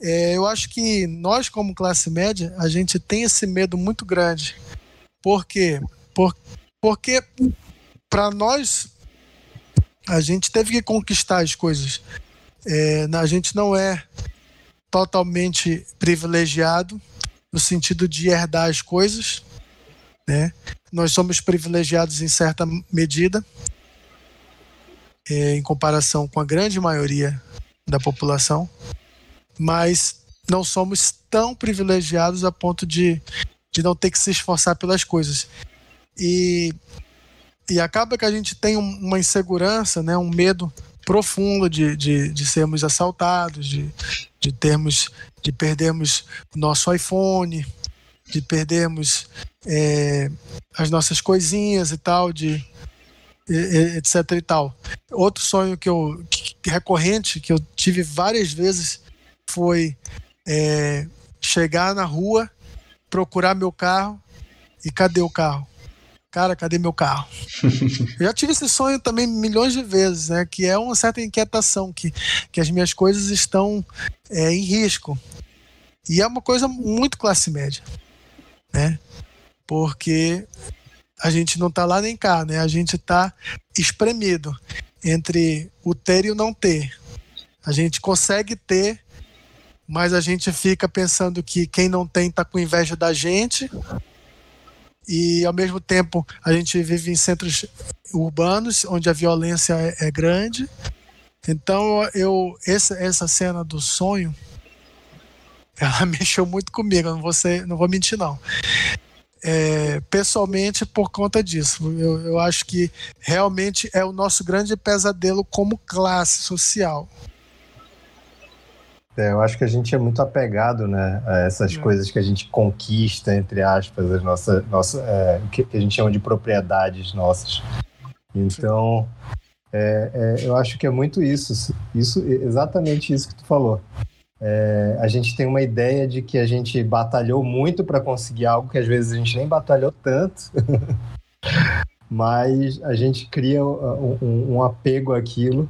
É, eu acho que nós, como classe média, a gente tem esse medo muito grande. Por quê? Por, porque para nós, a gente teve que conquistar as coisas. É, a gente não é totalmente privilegiado no sentido de herdar as coisas, né? Nós somos privilegiados em certa medida, em comparação com a grande maioria da população, mas não somos tão privilegiados a ponto de, de não ter que se esforçar pelas coisas. E, e acaba que a gente tem uma insegurança, né, um medo profundo de, de, de sermos assaltados, de, de termos, de perdermos nosso iPhone, de perdermos é, as nossas coisinhas e tal, de etc e tal. Outro sonho que eu que, recorrente que eu tive várias vezes foi é, chegar na rua, procurar meu carro e cadê o carro? Cara, cadê meu carro? eu já tive esse sonho também milhões de vezes, né? Que é uma certa inquietação, que, que as minhas coisas estão é, em risco. E é uma coisa muito classe média, né? Porque a gente não está lá nem cá, né? A gente está espremido entre o ter e o não ter. A gente consegue ter, mas a gente fica pensando que quem não tem está com inveja da gente. E ao mesmo tempo a gente vive em centros urbanos onde a violência é, é grande. Então eu essa, essa cena do sonho ela mexeu muito comigo, não vou, ser, não vou mentir não é, pessoalmente por conta disso. Eu, eu acho que realmente é o nosso grande pesadelo como classe social. É, eu acho que a gente é muito apegado né, a essas é. coisas que a gente conquista, entre aspas, as nossas, nossa, é, que a gente chama de propriedades nossas. Então, é, é, eu acho que é muito isso, isso, exatamente isso que tu falou. É, a gente tem uma ideia de que a gente batalhou muito para conseguir algo que às vezes a gente nem batalhou tanto, mas a gente cria um, um, um apego àquilo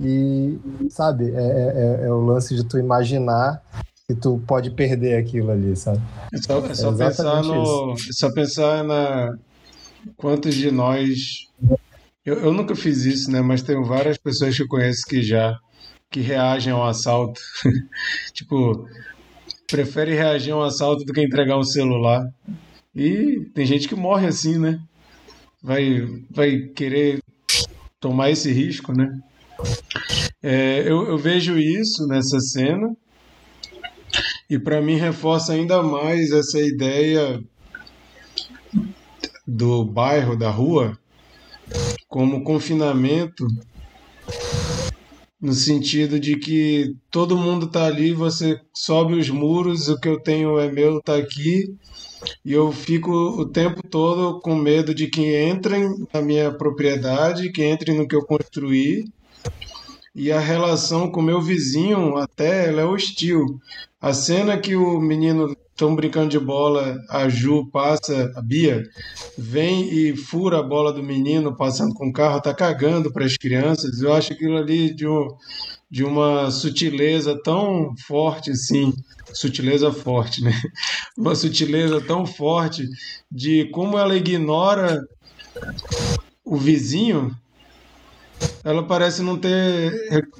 e, sabe, é, é, é, é, o lance de tu imaginar que tu pode perder aquilo ali, sabe? É só, é só pensar no, é só pensar na quantos de nós eu, eu nunca fiz isso, né? Mas tenho várias pessoas que eu conheço que já que reagem ao assalto. tipo, prefere reagir a um assalto do que entregar um celular. E tem gente que morre assim, né? Vai, vai querer tomar esse risco, né? É, eu, eu vejo isso nessa cena e para mim reforça ainda mais essa ideia do bairro, da rua, como confinamento no sentido de que todo mundo está ali, você sobe os muros, o que eu tenho é meu, está aqui, e eu fico o tempo todo com medo de que entrem na minha propriedade, que entrem no que eu construí, e a relação com meu vizinho até ela é hostil. A cena que o menino estão brincando de bola, a Ju passa, a Bia vem e fura a bola do menino passando com o carro, tá cagando para as crianças. Eu acho aquilo ali de, um, de uma sutileza tão forte assim, sutileza forte, né? Uma sutileza tão forte de como ela ignora o vizinho ela parece não ter,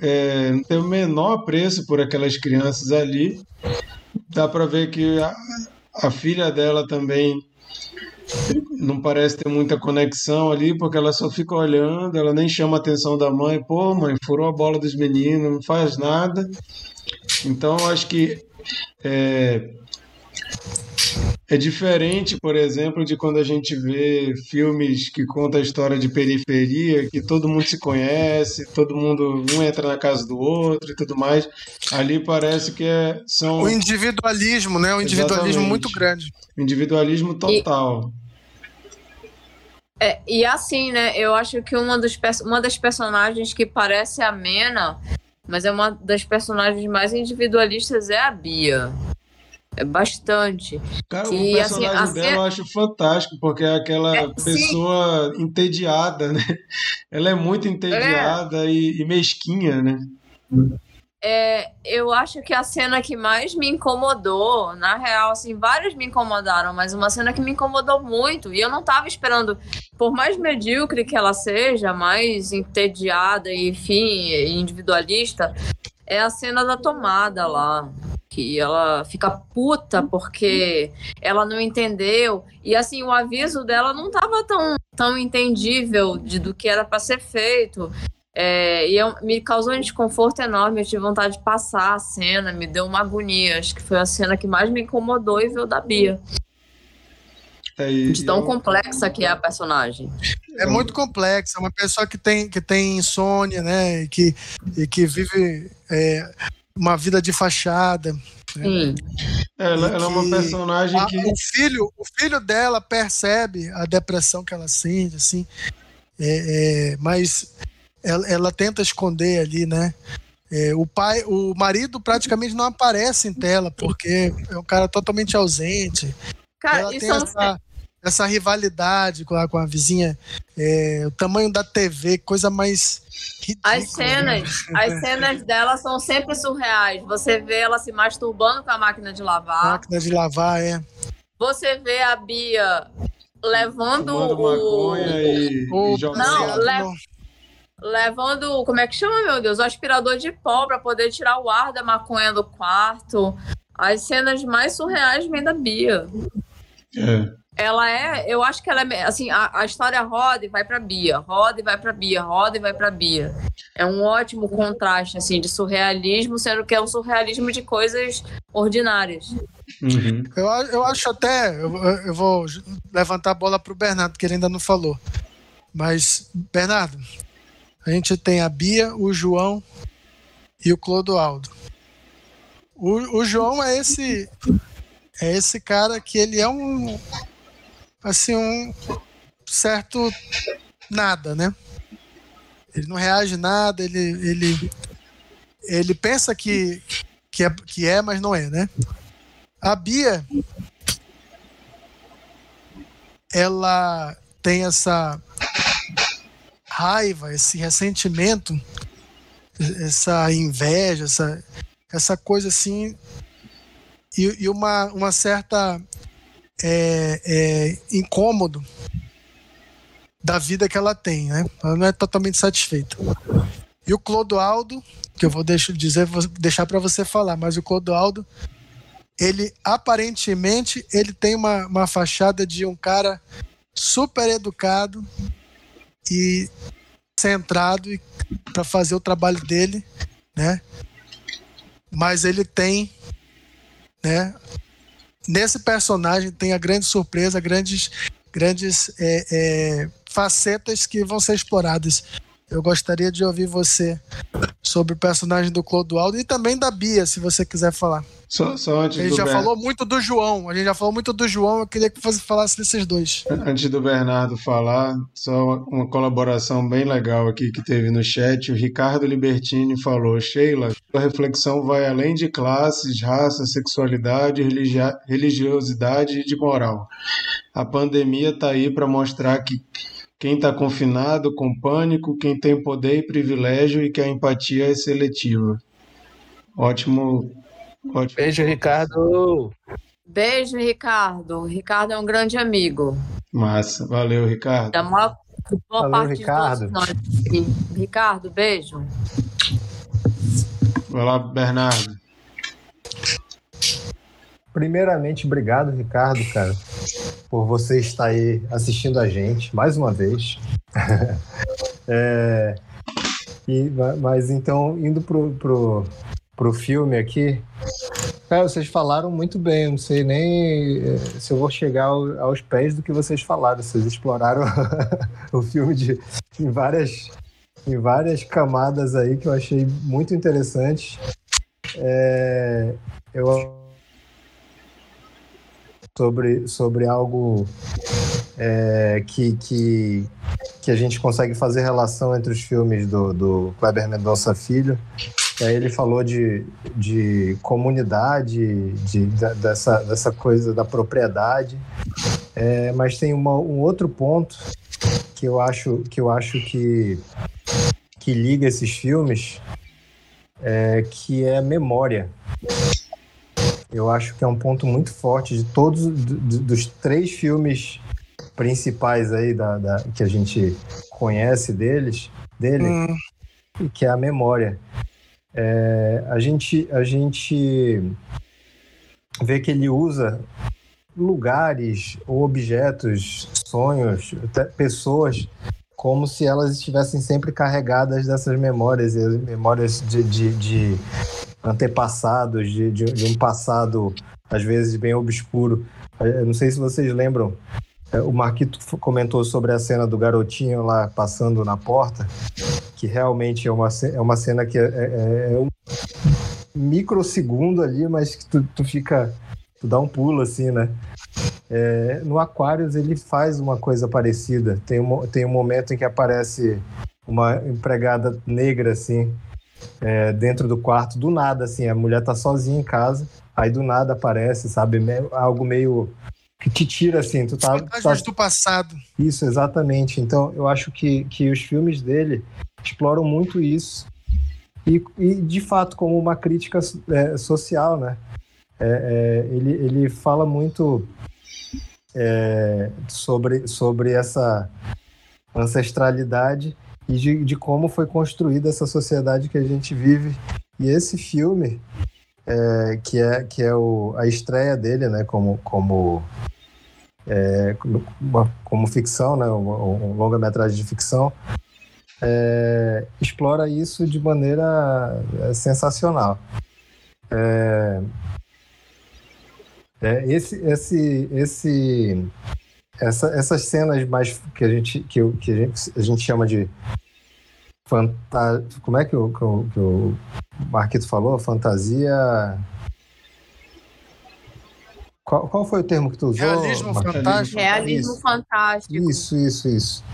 é, não ter o menor preço por aquelas crianças ali. Dá para ver que a, a filha dela também não parece ter muita conexão ali, porque ela só fica olhando, ela nem chama a atenção da mãe. Pô, mãe, furou a bola dos meninos, não faz nada. Então, acho que é, É diferente, por exemplo, de quando a gente vê filmes que contam a história de periferia, que todo mundo se conhece, todo mundo um entra na casa do outro e tudo mais. Ali parece que é, são. O individualismo, né? O individualismo Exatamente. muito grande. Individualismo total. É, e assim, né? Eu acho que uma, dos, uma das personagens que parece amena, mas é uma das personagens mais individualistas é a Bia. É bastante. Cara, Que, o personagem assim, dela eu acho fantástico, porque é aquela É, sim. pessoa entediada, né? Ela é muito entediada e, e mesquinha, né? É, eu acho que a cena que mais me incomodou, na real, assim, várias me incomodaram, mas uma cena que me incomodou muito, e eu não tava esperando, por mais medíocre que ela seja, mais entediada e, enfim, individualista, é a cena da tomada lá. Que ela fica puta porque ela não entendeu. E assim, o aviso dela não tava tão, tão entendível de, do que era para ser feito. É, e eu- me causou um desconforto enorme. Eu tive vontade de passar a cena, me deu uma agonia. Acho que foi a cena que mais me incomodou e veio da Bia. É, e- De tão e- complexa que é a personagem. É muito complexo. É uma pessoa que tem, que tem insônia, né? E que, e que vive é, uma vida de fachada. Sim. ela, ela é uma personagem A- que. o, filho, o filho dela percebe a depressão que ela sente, assim, é, é, mas ela, ela tenta esconder ali, né? É, o pai, o marido praticamente não aparece em tela porque é um cara totalmente ausente. Cara, ela e tem são essa, essa rivalidade com a, com a vizinha, é, o tamanho da TV, coisa mais ridícula. As cenas, as cenas dela são sempre surreais. Você vê ela se masturbando com a máquina de lavar. Máquina de lavar, é. Você vê a Bia levando Fumando o. maconha e, O e jogando. Não, leva- Levando, como é que chama, meu Deus? O aspirador de pó para poder tirar o ar da maconha do quarto. As cenas mais surreais vêm da Bia. É. Ela é, eu acho que ela é, assim, a, a história roda e vai pra Bia, roda e vai pra Bia, roda e vai pra Bia. É um ótimo contraste, assim, de surrealismo, sendo que é um surrealismo de coisas ordinárias. Uhum. Eu, eu acho até. Eu, eu vou levantar a bola pro Bernardo, que ele ainda não falou. Mas, Bernardo, a gente tem a Bia, o João e o Clodoaldo. O, o João é esse. É esse cara que ele é um. Assim, um certo nada, né? Ele não reage nada, ele. Ele, ele pensa que, que, é, que é, mas não é, né? A Bia, ela tem essa raiva, esse ressentimento, essa inveja, essa, essa coisa assim, e, e uma, uma certa é, é, incômodo da vida que ela tem, né? Ela não é totalmente satisfeita. E o Clodoaldo, que eu vou deixar, dizer, vou deixar para você falar, mas o Clodoaldo ele aparentemente ele tem uma, uma fachada de um cara super educado e centrado para fazer o trabalho dele, né? Mas ele tem, né? Nesse personagem tem a grande surpresa, grandes, grandes é, é, facetas que vão ser exploradas. Eu gostaria de ouvir você sobre o personagem do Clodoaldo e também da Bia, se você quiser falar. Só, só antes A gente já falou muito do João. A gente já falou muito do João. Eu queria que você falasse desses dois. Antes do Bernardo falar, só uma, colaboração bem legal aqui que teve no chat. O Ricardo Libertini falou: Sheila, a reflexão vai além de classes, raça, sexualidade, religiosidade e de moral. A pandemia está aí para mostrar que quem está confinado com pânico, quem tem poder e privilégio e que a empatia é seletiva. Ótimo, ótimo. Beijo, Ricardo. Beijo, Ricardo. O Ricardo é um grande amigo. Massa. Valeu, Ricardo. Da maior, boa Valeu, parte Ricardo. Ricardo, beijo. Vai lá, Bernardo. Primeiramente, obrigado, Ricardo, cara, por você estar aí assistindo a gente mais uma vez. É, e, ma- mas então, indo pro, pro, pro filme aqui, Cara, vocês falaram muito bem, eu não sei nem eh, se eu vou chegar ao- aos pés do que vocês falaram. Vocês exploraram o filme de, em, várias, em várias camadas aí que eu achei muito interessantes. É, eu sobre, sobre algo é, que, que, que a gente consegue fazer relação entre os filmes do, do Kleber Mendonça Filho. Aí ele falou de, de comunidade, de, da- dessa, dessa coisa da propriedade. É, mas tem uma- um outro ponto que eu acho que, eu acho que, que liga esses filmes, é, que é a memória. Eu acho que é um ponto muito forte de todos do- do- dos três filmes principais aí da, da- que a gente conhece deles, dele, Hum, que é a memória. É, a, gente, a gente vê que ele usa lugares ou objetos, sonhos, até pessoas, como se elas estivessem sempre carregadas dessas memórias, e as memórias de, de, de antepassados, de, de, de um passado, às vezes, bem obscuro. Eu não sei se vocês lembram, é, o Marquito comentou sobre a cena do garotinho lá passando na porta, que realmente é uma, é uma cena que é, é- é um microsegundo ali, mas que tu, tu fica. Tu dá um pulo assim, né? É, no Aquarius ele faz uma coisa parecida. Tem um, tem um momento em que aparece uma empregada negra, assim, é, dentro do quarto, do nada, assim. A mulher tá sozinha em casa, aí do nada aparece, sabe? Me- Algo meio. que te tira, assim. Tu tá, tá do passado. isso, exatamente. Então, eu acho que, que os filmes dele exploram muito isso. E, e de fato, como uma crítica é, social, né? É, é, ele, ele fala muito é, sobre, sobre essa ancestralidade e de, de como foi construída essa sociedade que a gente vive. E esse filme, é, que é, que é o, a estreia dele, né? Como, como como, uma- como ficção, né, um longa-metragem de ficção, é, explora isso de maneira é, sensacional. É, é, esse, esse, esse, essa, essas cenas mais que a gente que, que a gente, a gente chama de fanta, como é que o, que o, que o Marquito falou? Fantasia. Qual, qual foi o termo que tu usou? Realismo Marquito? fantástico. Realismo Isso. fantástico. Isso, isso, isso.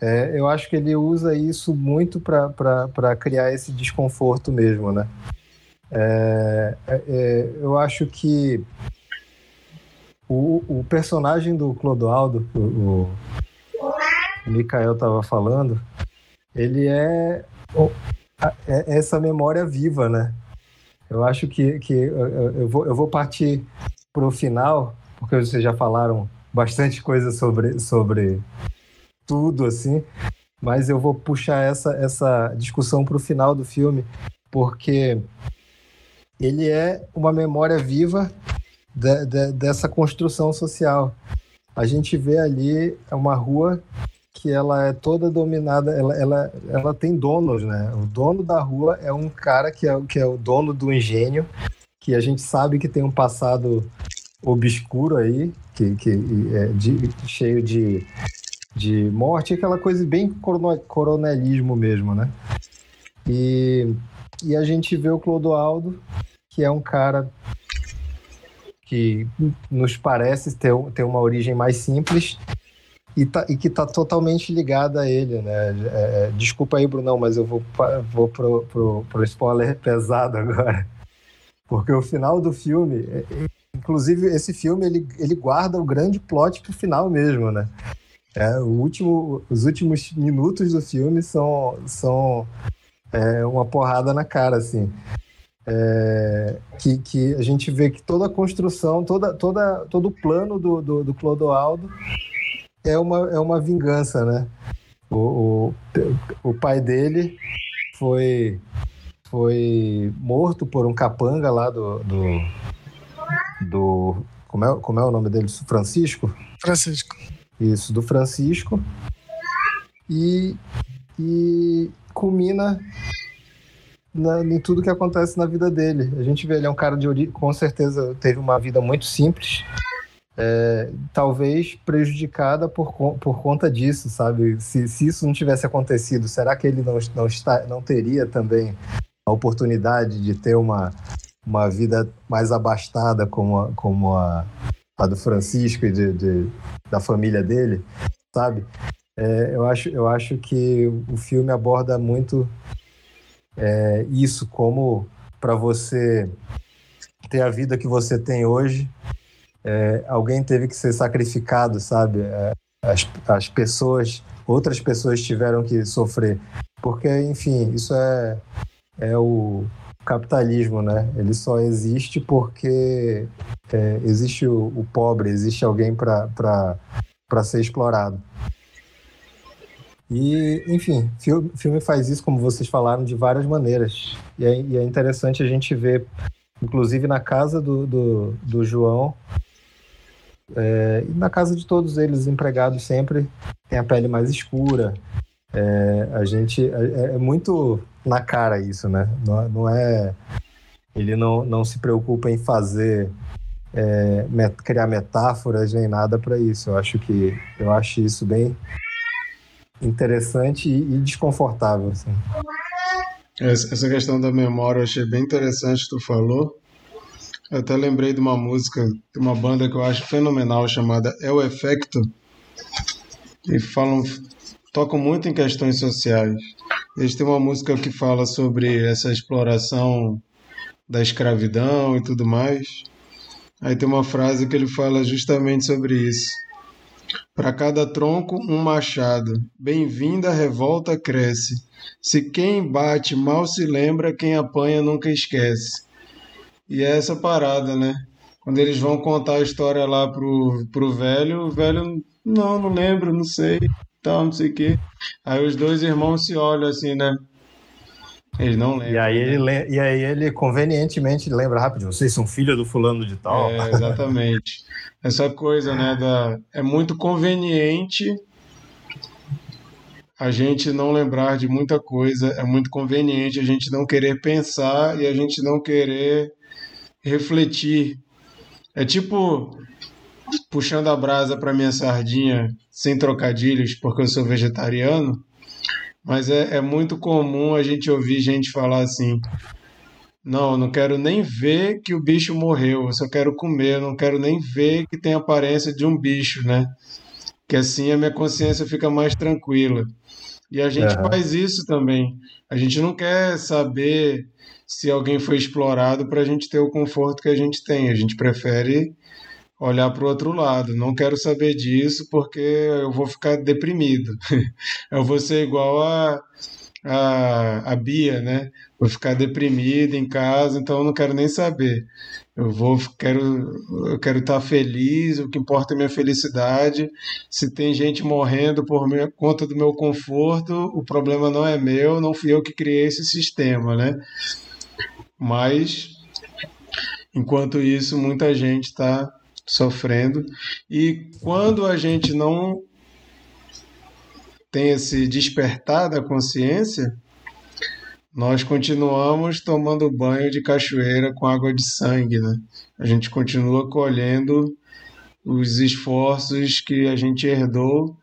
É, eu acho que ele usa isso muito para criar esse desconforto mesmo, né? É, é, é, eu acho que o, o personagem do Clodoaldo, o, o Mikael estava falando, ele é, é essa memória viva, né? Eu acho que, que eu vou, eu vou partir para o final, porque vocês já falaram bastante coisa sobre, sobre tudo, assim, mas eu vou puxar essa, essa discussão para o final do filme, porque ele é uma memória viva de- de- dessa construção social. A gente vê ali uma rua que ela é toda dominada, ela, ela, ela tem donos, né? O dono da rua é um cara que é, que é o dono do engenho, que a gente sabe que tem um passado obscuro aí, que, que é de- cheio de, de morte, aquela coisa bem coronelismo mesmo, né? E, e a gente vê o Clodoaldo, que é um cara que nos parece ter, ter uma origem mais simples e, tá, e que está totalmente ligada a ele, né? É, é, desculpa aí, Brunão, mas eu vou, vou pro, pro, pro spoiler pesado agora. Porque o final do filme, é- é- inclusive esse filme, ele, ele guarda o grande plot pro final mesmo, né? É, o último, os últimos minutos do filme são, são é, uma porrada na cara, assim. É, que, que a gente vê que toda a construção, toda, toda, todo o plano do, do, do Clodoaldo é uma, é uma vingança, né? O, o, o pai dele foi, foi morto por um capanga lá do. do, do como, é, como é o nome dele? Francisco? Francisco. Isso, do Francisco. E, e culmina na, em tudo que acontece na vida dele. A gente vê ele é um cara de com certeza teve uma vida muito simples, é, talvez prejudicada por, por conta disso, sabe? Se, se isso não tivesse acontecido, será que ele não, não, está, não teria também a oportunidade de ter uma, uma vida mais abastada como a, como a, a do Francisco e de, de, da família dele, sabe? É, eu, acho, eu acho que o filme aborda muito é, isso como para você ter a vida que você tem hoje, é, alguém teve que ser sacrificado, sabe? É, as, as pessoas, outras pessoas tiveram que sofrer. Porque, enfim, isso é, é o capitalismo, né? Ele só existe porque é, existe o, o, pobre, existe alguém para ser explorado. E, enfim, o filme faz isso, como vocês falaram, de várias maneiras. E é, e é interessante a gente ver, inclusive na casa do, do, do João, é, e na casa de todos eles, os empregados sempre têm a pele mais escura. É, a gente é, é, muito na cara isso, né? Não, não, é ele não, não se preocupa em fazer é, met, criar metáforas nem nada para isso. Eu acho que eu acho isso bem interessante e, desconfortável. Assim. Essa questão da memória eu achei bem interessante tu falou. Eu até lembrei de uma música de uma banda que eu acho fenomenal chamada É o Efecto. E falam, tocam muito em questões sociais. Eles têm uma música que fala sobre essa exploração da escravidão e tudo mais. Aí tem uma frase que ele fala justamente sobre isso. Para cada tronco, um machado. Bem-vinda a revolta cresce. Se quem bate mal se lembra, quem apanha nunca esquece. E é essa parada, né? Quando eles vão contar a história lá pro, pro velho, o velho, não, não lembro, não sei, tal, não sei o quê. Aí os dois irmãos se olham assim, né? Eles não lembram. E aí, né? ele, e aí ele convenientemente lembra rápido, vocês são filho do fulano de tal. É, exatamente. Essa coisa, né, da, é muito conveniente a gente não lembrar de muita coisa, é muito conveniente a gente não querer pensar e a gente não querer refletir. É tipo puxando a brasa para minha sardinha sem trocadilhos, porque eu sou vegetariano, mas é, é muito comum a gente ouvir gente falar assim: não, eu não quero nem ver que o bicho morreu, eu só quero comer, eu não quero nem ver que tem a aparência de um bicho, né? Que assim a minha consciência fica mais tranquila. E a gente uhum. faz isso também. A gente não quer saber se alguém foi explorado para a gente ter o conforto que a gente tem. A gente prefere olhar para o outro lado. Não quero saber disso porque eu vou ficar deprimido. eu vou ser igual a, a, a Bia, né? Vou ficar deprimido em casa, então eu não quero nem saber. Eu vou, quero, quero estar feliz. O que importa é minha felicidade. Se tem gente morrendo por minha, conta do meu conforto, o problema não é meu. Não fui eu que criei esse sistema, né? Mas, enquanto isso, muita gente está sofrendo. E quando a gente não tem esse despertar da consciência, nós continuamos tomando banho de cachoeira com água de sangue, né? A gente continua colhendo os esforços que a gente herdou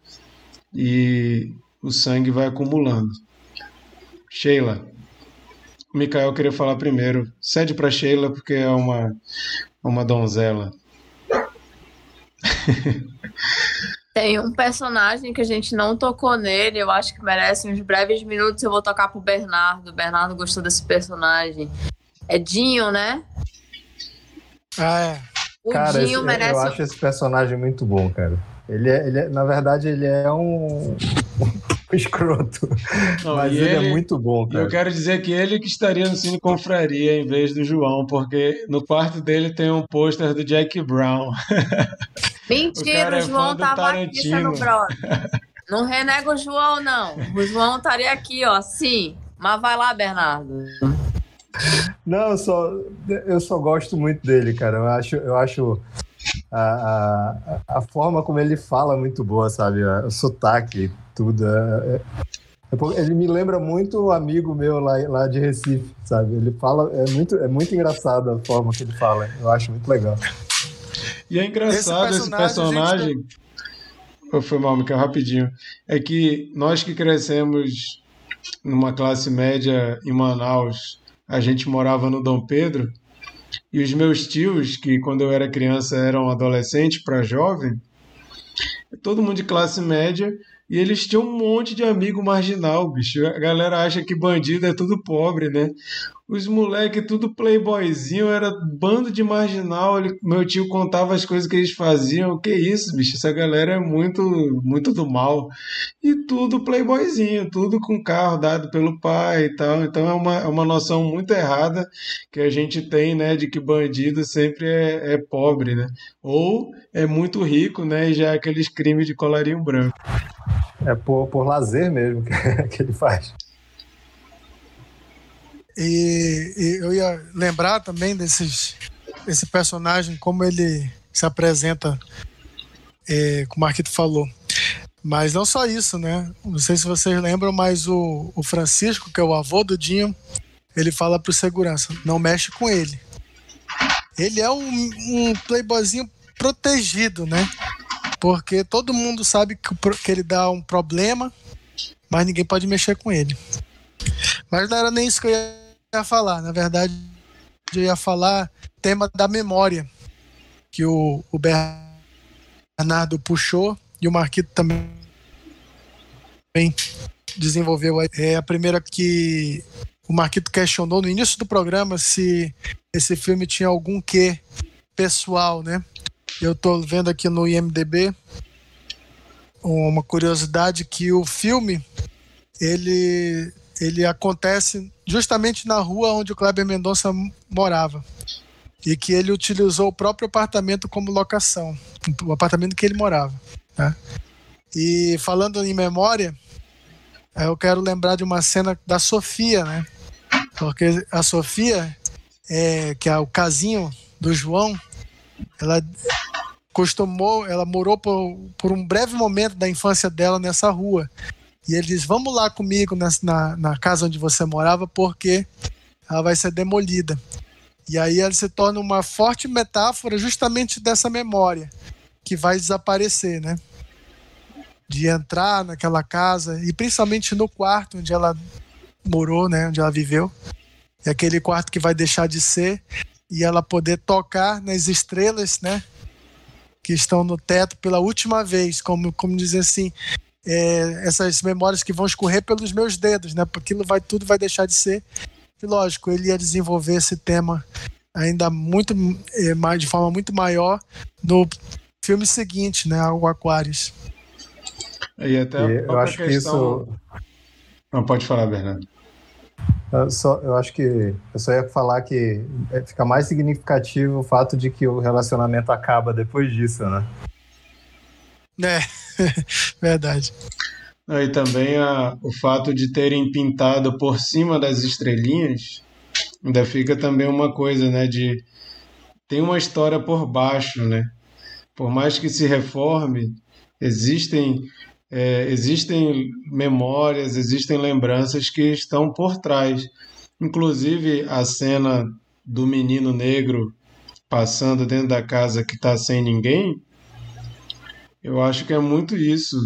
e o sangue vai acumulando. Sheila. O Mikael queria falar primeiro. Cede para Sheila porque é uma, uma donzela. Tem um personagem que a gente não tocou nele, eu acho que merece uns breves minutos. Eu vou tocar pro Bernardo. O Bernardo gostou desse personagem. É Dinho, né? Ah, é. O cara, Dinho esse, merece. Eu acho esse personagem muito bom, cara. Ele é, ele é, na verdade, ele é um escroto. Não, Mas ele, ele, é muito bom, cara. Eu quero dizer que ele que estaria no Cine Confraria em vez do João, porque no quarto dele tem um pôster do Jack Brown. Mentira, o, o é João é tava aqui, meu brother. Não renega o João, não. O João estaria aqui, ó, sim. Mas vai lá, Bernardo. Não, eu só, eu só gosto muito dele, cara. Eu acho, eu acho a, a, a forma como ele fala muito boa, sabe? O sotaque, tudo. É, é, É ele me lembra muito um amigo meu lá, lá de Recife, sabe? Ele fala, é muito, é muito engraçado a forma que ele fala. Eu acho muito legal. E é engraçado esse personagem. Esse personagem... Gente... Foi mal, Michael, rapidinho. É que nós que crescemos numa classe média em Manaus, a gente morava no Dom Pedro, e os meus tios, que quando eu era criança eram adolescente para jovem, todo mundo de classe média, e eles tinham um monte de amigo marginal, bicho. A galera acha que bandido é tudo pobre, né? Os moleques, tudo playboyzinho, era bando de marginal. Ele, meu tio contava as coisas que eles faziam. Que isso, bicho? Essa galera é muito, muito do mal. E tudo playboyzinho, tudo com carro dado pelo pai e tal. Então é uma, é uma noção muito errada que a gente tem, né? De que bandido sempre é, é pobre, né? Ou é muito rico, né? E já é aqueles crimes de colarinho branco. É por, por lazer mesmo que, que ele faz. E, e, eu ia lembrar também desses, desse personagem, como ele se apresenta, é, como o Marquito falou. Mas não só isso, né? Não sei se vocês lembram, mas o, o Francisco, que é o avô do Dinho, ele fala pro segurança: não mexe com ele. Ele é um, um playboyzinho protegido, né? Porque todo mundo sabe que, que ele dá um problema, mas ninguém pode mexer com ele. Mas não era nem isso que eu ia falar. Na verdade, eu ia falar tema da memória, que o, o Bernardo puxou e o Marquito também desenvolveu. É a primeira que o Marquito questionou no início do programa se esse filme tinha algum quê pessoal, né? Eu estou vendo aqui no IMDb uma curiosidade que o filme ele ele acontece justamente na rua onde o Kleber Mendonça morava e que ele utilizou o próprio apartamento como locação, o apartamento que ele morava. Né? E falando em memória, eu quero lembrar de uma cena da Sofia, né? Porque a Sofia, é, que é o casinho do João, ela costumou, ela morou por, por um breve momento da infância dela nessa rua. E ele diz: Vamos lá comigo na, na, na casa onde você morava, porque ela vai ser demolida. E aí ela se torna uma forte metáfora justamente dessa memória que vai desaparecer, né? De entrar naquela casa e principalmente no quarto onde ela morou, né? Onde ela viveu. É aquele quarto que vai deixar de ser e ela poder tocar nas estrelas, né? Que estão no teto pela última vez, como, como dizer assim, é, essas memórias que vão escorrer pelos meus dedos, né? Porque aquilo vai tudo vai deixar de ser. E lógico, ele ia desenvolver esse tema ainda muito é, mais de forma muito maior no filme seguinte, né? O Aquarius. E até e eu acho questão... que isso. Não pode falar, Bernardo. Eu, só, eu acho que eu só ia falar que é, fica mais significativo o fato de que o relacionamento acaba depois disso, né? É, verdade. E também a, o fato de terem pintado por cima das estrelinhas, ainda fica também uma coisa, né? De tem uma história por baixo, né? Por mais que se reforme, existem é, existem memórias, existem lembranças que estão por trás. Inclusive a cena do menino negro passando dentro da casa que está sem ninguém, eu acho que é muito isso.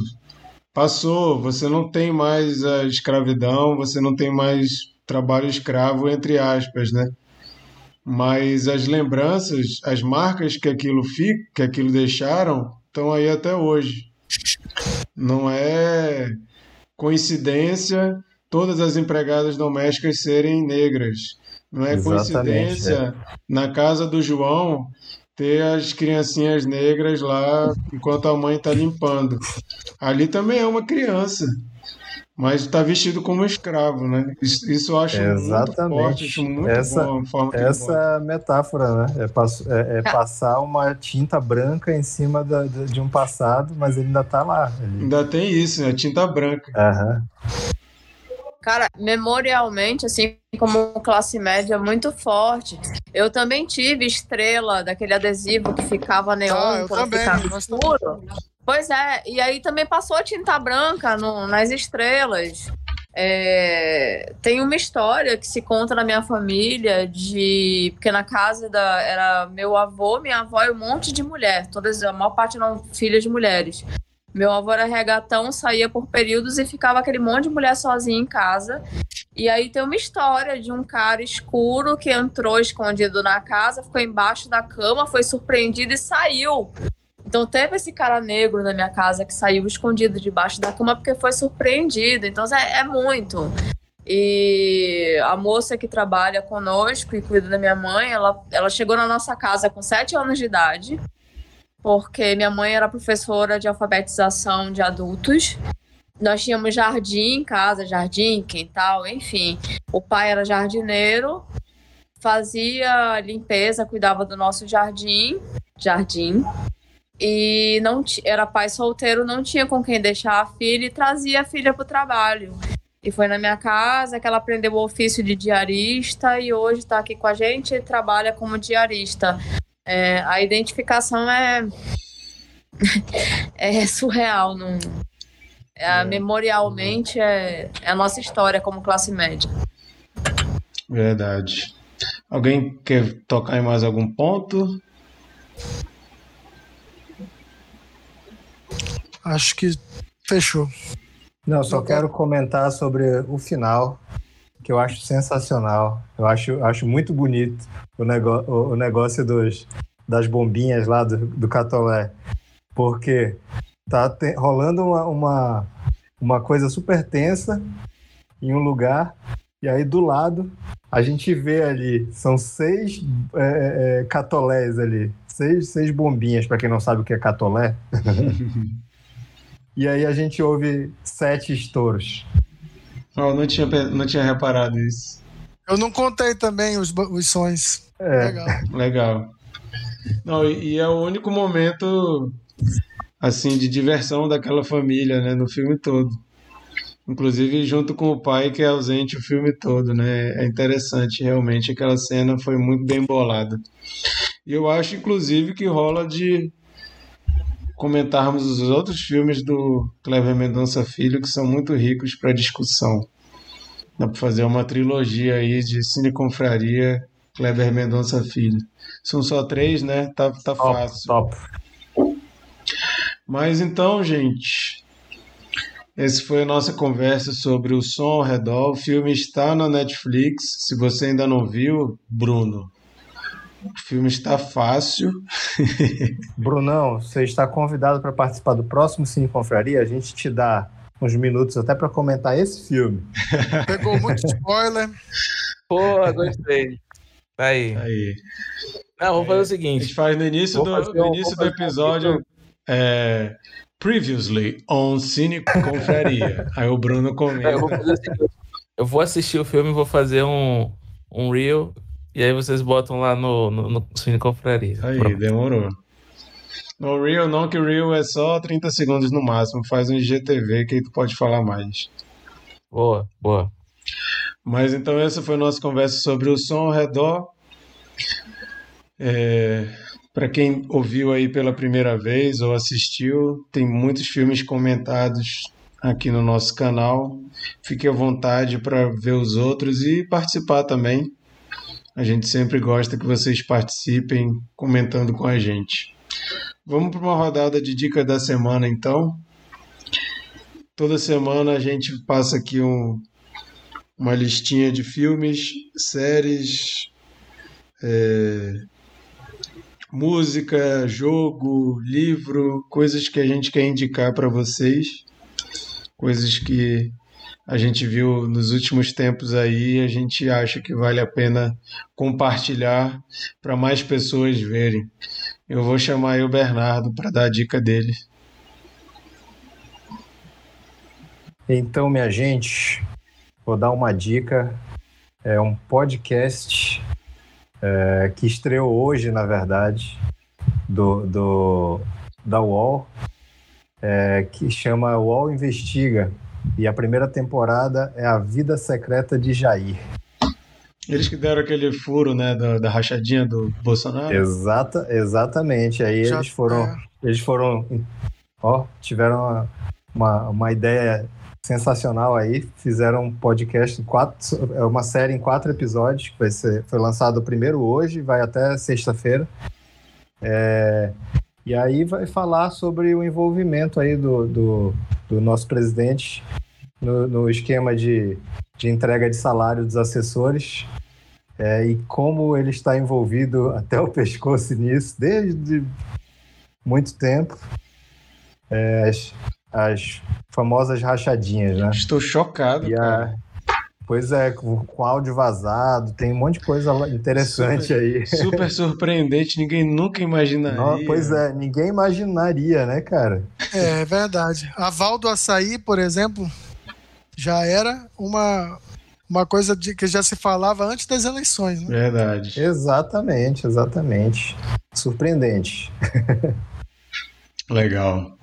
Passou, você não tem mais a escravidão, você não tem mais trabalho escravo, entre aspas, né? Mas as lembranças, as marcas que aquilo fica, que aquilo deixaram, estão aí até hoje. Não é coincidência todas as empregadas domésticas serem negras. Não é Exatamente, coincidência é. na casa do João ter as criancinhas negras lá enquanto a mãe está limpando. Ali também é uma criança, mas está vestido como escravo, né? Isso, isso eu acho Exatamente. muito forte, acho muito essa, bom forma que Essa metáfora, né? É, pass é, é, passar uma tinta branca em cima da, de um passado, mas ele ainda está lá. Ele... Ainda tem isso, né? Tinta branca. Aham. Cara, memorialmente, assim como classe média, muito forte. Eu também tive estrela daquele adesivo que ficava neon ah, quando também, ficava escuro. Pois é, e aí também passou a tinta branca no, nas estrelas. É, tem uma história que se conta na minha família de porque na casa da era meu avô, minha avó e um monte de mulher, todas a maior parte eram filhas de mulheres. Meu avô era regatão, saía por períodos e ficava aquele monte de mulher sozinha em casa. E aí tem uma história de um cara escuro que entrou escondido na casa, ficou embaixo da cama, foi surpreendido e saiu. Então teve esse cara negro na minha casa que saiu escondido debaixo da cama porque foi surpreendido. Então é, é muito. E a moça que trabalha conosco e cuida da minha mãe, ela, ela chegou na nossa casa com sete anos de idade porque minha mãe era professora de alfabetização de adultos. Nós tínhamos jardim em casa, jardim, quintal, enfim. O pai era jardineiro, fazia limpeza, cuidava do nosso jardim, jardim. E não era pai solteiro, não tinha com quem deixar a filha e trazia a filha para o trabalho. E foi na minha casa que ela aprendeu o ofício de diarista e hoje está aqui com a gente e trabalha como diarista. É, a identificação é, é surreal. Não, é, é. Memorialmente é, é a nossa história como classe média. Verdade. Alguém quer tocar em mais algum ponto? Acho que fechou. Não, só quero comentar sobre o final, que eu acho sensacional. Eu acho, acho muito bonito o, negócio, o negócio dos, das bombinhas lá do, do Catolé. Porque tá te, rolando uma, uma, uma coisa super tensa em um lugar, e aí do lado a gente vê ali, são seis é, é, catolés ali, seis, seis bombinhas, para quem não sabe o que é catolé. e aí a gente ouve sete estouros. Oh, não, tinha, não tinha reparado isso. Eu não contei também os, os sons. É. Legal. Legal. Não, e é o único momento assim de diversão daquela família, né, no filme todo. Inclusive junto com o pai que é ausente o filme todo, né? É interessante, realmente aquela cena foi muito bem bolada. E eu acho inclusive que rola de comentarmos os outros filmes do Clever Mendonça Filho que são muito ricos para discussão. Dá para fazer uma trilogia aí de Cine Confraria Kleber Mendonça Filho. São só três, né? Tá, tá top, fácil. Top. Mas então, gente, essa foi a nossa conversa sobre o som ao redor. O filme está na Netflix. Se você ainda não viu, Bruno, o filme está fácil. Brunão, você está convidado para participar do próximo Cine Confraria. A gente te dá uns minutos até para comentar esse filme. Pegou muito spoiler. Pô, gostei. Tá aí. Aí. Não, vamos fazer o seguinte. A gente faz no início do, no início do episódio. É, previously on Cine Confraria. aí o Bruno comenta. É, eu, vou eu vou assistir o filme e vou fazer um, um reel. E aí vocês botam lá no, no, no Cine Confraria. Aí, Pronto. demorou. No Reel não, que o Reel é só 30 segundos no máximo. Faz um IGTV que aí tu pode falar mais. Boa, boa. Mas então essa foi a nossa conversa sobre o som ao redor. É, Para quem ouviu aí pela primeira vez ou assistiu, tem muitos filmes comentados aqui no nosso canal. Fique à vontade para ver os outros e participar também. A gente sempre gosta que vocês participem comentando com a gente. Vamos para uma rodada de dica da semana então. Toda semana a gente passa aqui um, uma listinha de filmes, séries, é, música, jogo, livro, coisas que a gente quer indicar para vocês, coisas que a gente viu nos últimos tempos aí, a gente acha que vale a pena compartilhar para mais pessoas verem. Eu vou chamar o Bernardo para dar a dica dele. Então, minha gente, vou dar uma dica. É um podcast é, que estreou hoje, na verdade, do, do da UOL, é, que chama UOL Investiga. E a primeira temporada é A Vida Secreta de Jair. Eles que deram aquele furo, né, da, da rachadinha do Bolsonaro? Exata, exatamente. Aí Já eles foram, é. eles foram, ó, tiveram uma, uma, uma ideia sensacional aí. Fizeram um podcast, quatro, é uma série em quatro episódios, que vai ser, foi lançado primeiro hoje, vai até sexta-feira. É, e aí vai falar sobre o envolvimento aí do, do, do nosso presidente no, no esquema de, de entrega de salário dos assessores é, e como ele está envolvido até o pescoço nisso desde muito tempo. É, as, as famosas rachadinhas, né? Estou chocado. E a, pois é, com, com, áudio vazado, tem um monte de coisa interessante super, aí. Super surpreendente, ninguém nunca imaginaria. Não, pois é, ninguém imaginaria, né, cara? É, é verdade. A Val do Açaí, por exemplo, já era uma, uma coisa de, que já se falava antes das eleições, né? Verdade. Exatamente, exatamente. Surpreendente. Legal.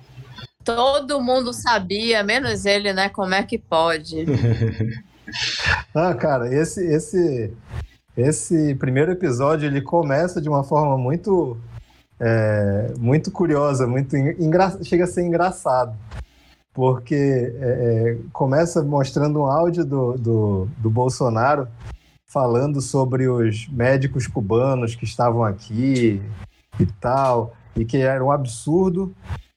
Todo mundo sabia, menos ele, né? Como é que pode? ah, cara, esse, esse, esse primeiro episódio ele começa de uma forma muito, é, muito curiosa, muito engra... chega a ser engraçado, porque é, é, começa mostrando um áudio do, do, do Bolsonaro falando sobre os médicos cubanos que estavam aqui e tal, e que era um absurdo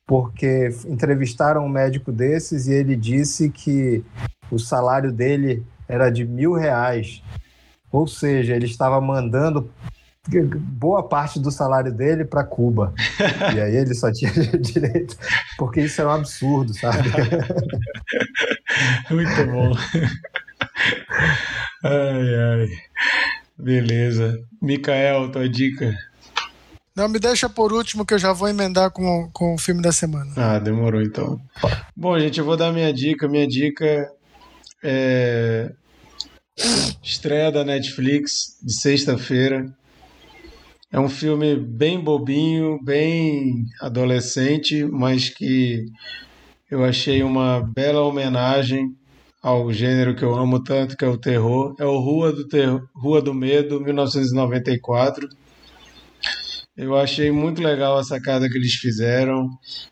porque entrevistaram um médico desses e ele disse que o salário dele era de mil reais. Ou seja, ele estava mandando boa parte do salário dele para Cuba. E aí ele só tinha direito. Porque isso é um absurdo, sabe? Muito bom. Ai, ai. Beleza. Micael, tua dica. Não, me deixa por último que eu já vou emendar com, com o filme da semana. Ah, demorou então. Bom, gente, eu vou dar minha dica. Minha dica é. Estreia da Netflix de sexta-feira. É um filme bem bobinho, bem adolescente, mas que eu achei uma bela homenagem ao gênero que eu amo tanto, que é o terror. É o Rua do, Rua do Medo, 1994 eu achei muito legal a sacada que eles fizeram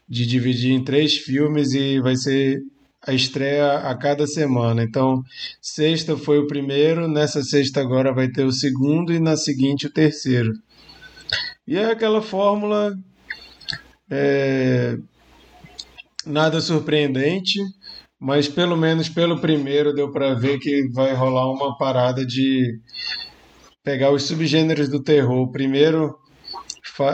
de dividir em três filmes e vai ser a estreia a cada semana. Então, sexta foi o primeiro, nessa sexta agora vai ter o segundo e na seguinte o terceiro. E é aquela fórmula é, nada surpreendente, mas pelo menos pelo primeiro deu para ver que vai rolar uma parada de pegar os subgêneros do terror. Primeiro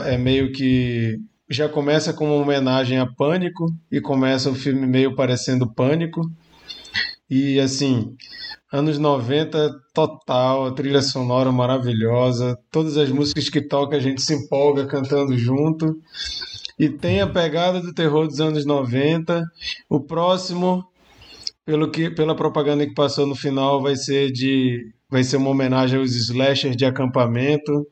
é meio que já começa com uma homenagem a Pânico e começa o filme meio parecendo Pânico. E assim, anos 90 total, a trilha sonora maravilhosa, todas as músicas que toca a gente se empolga cantando junto. E tem a pegada do terror dos anos 90. O próximo, pelo que pela propaganda que passou no final, vai ser de vai ser uma homenagem aos slashers de acampamento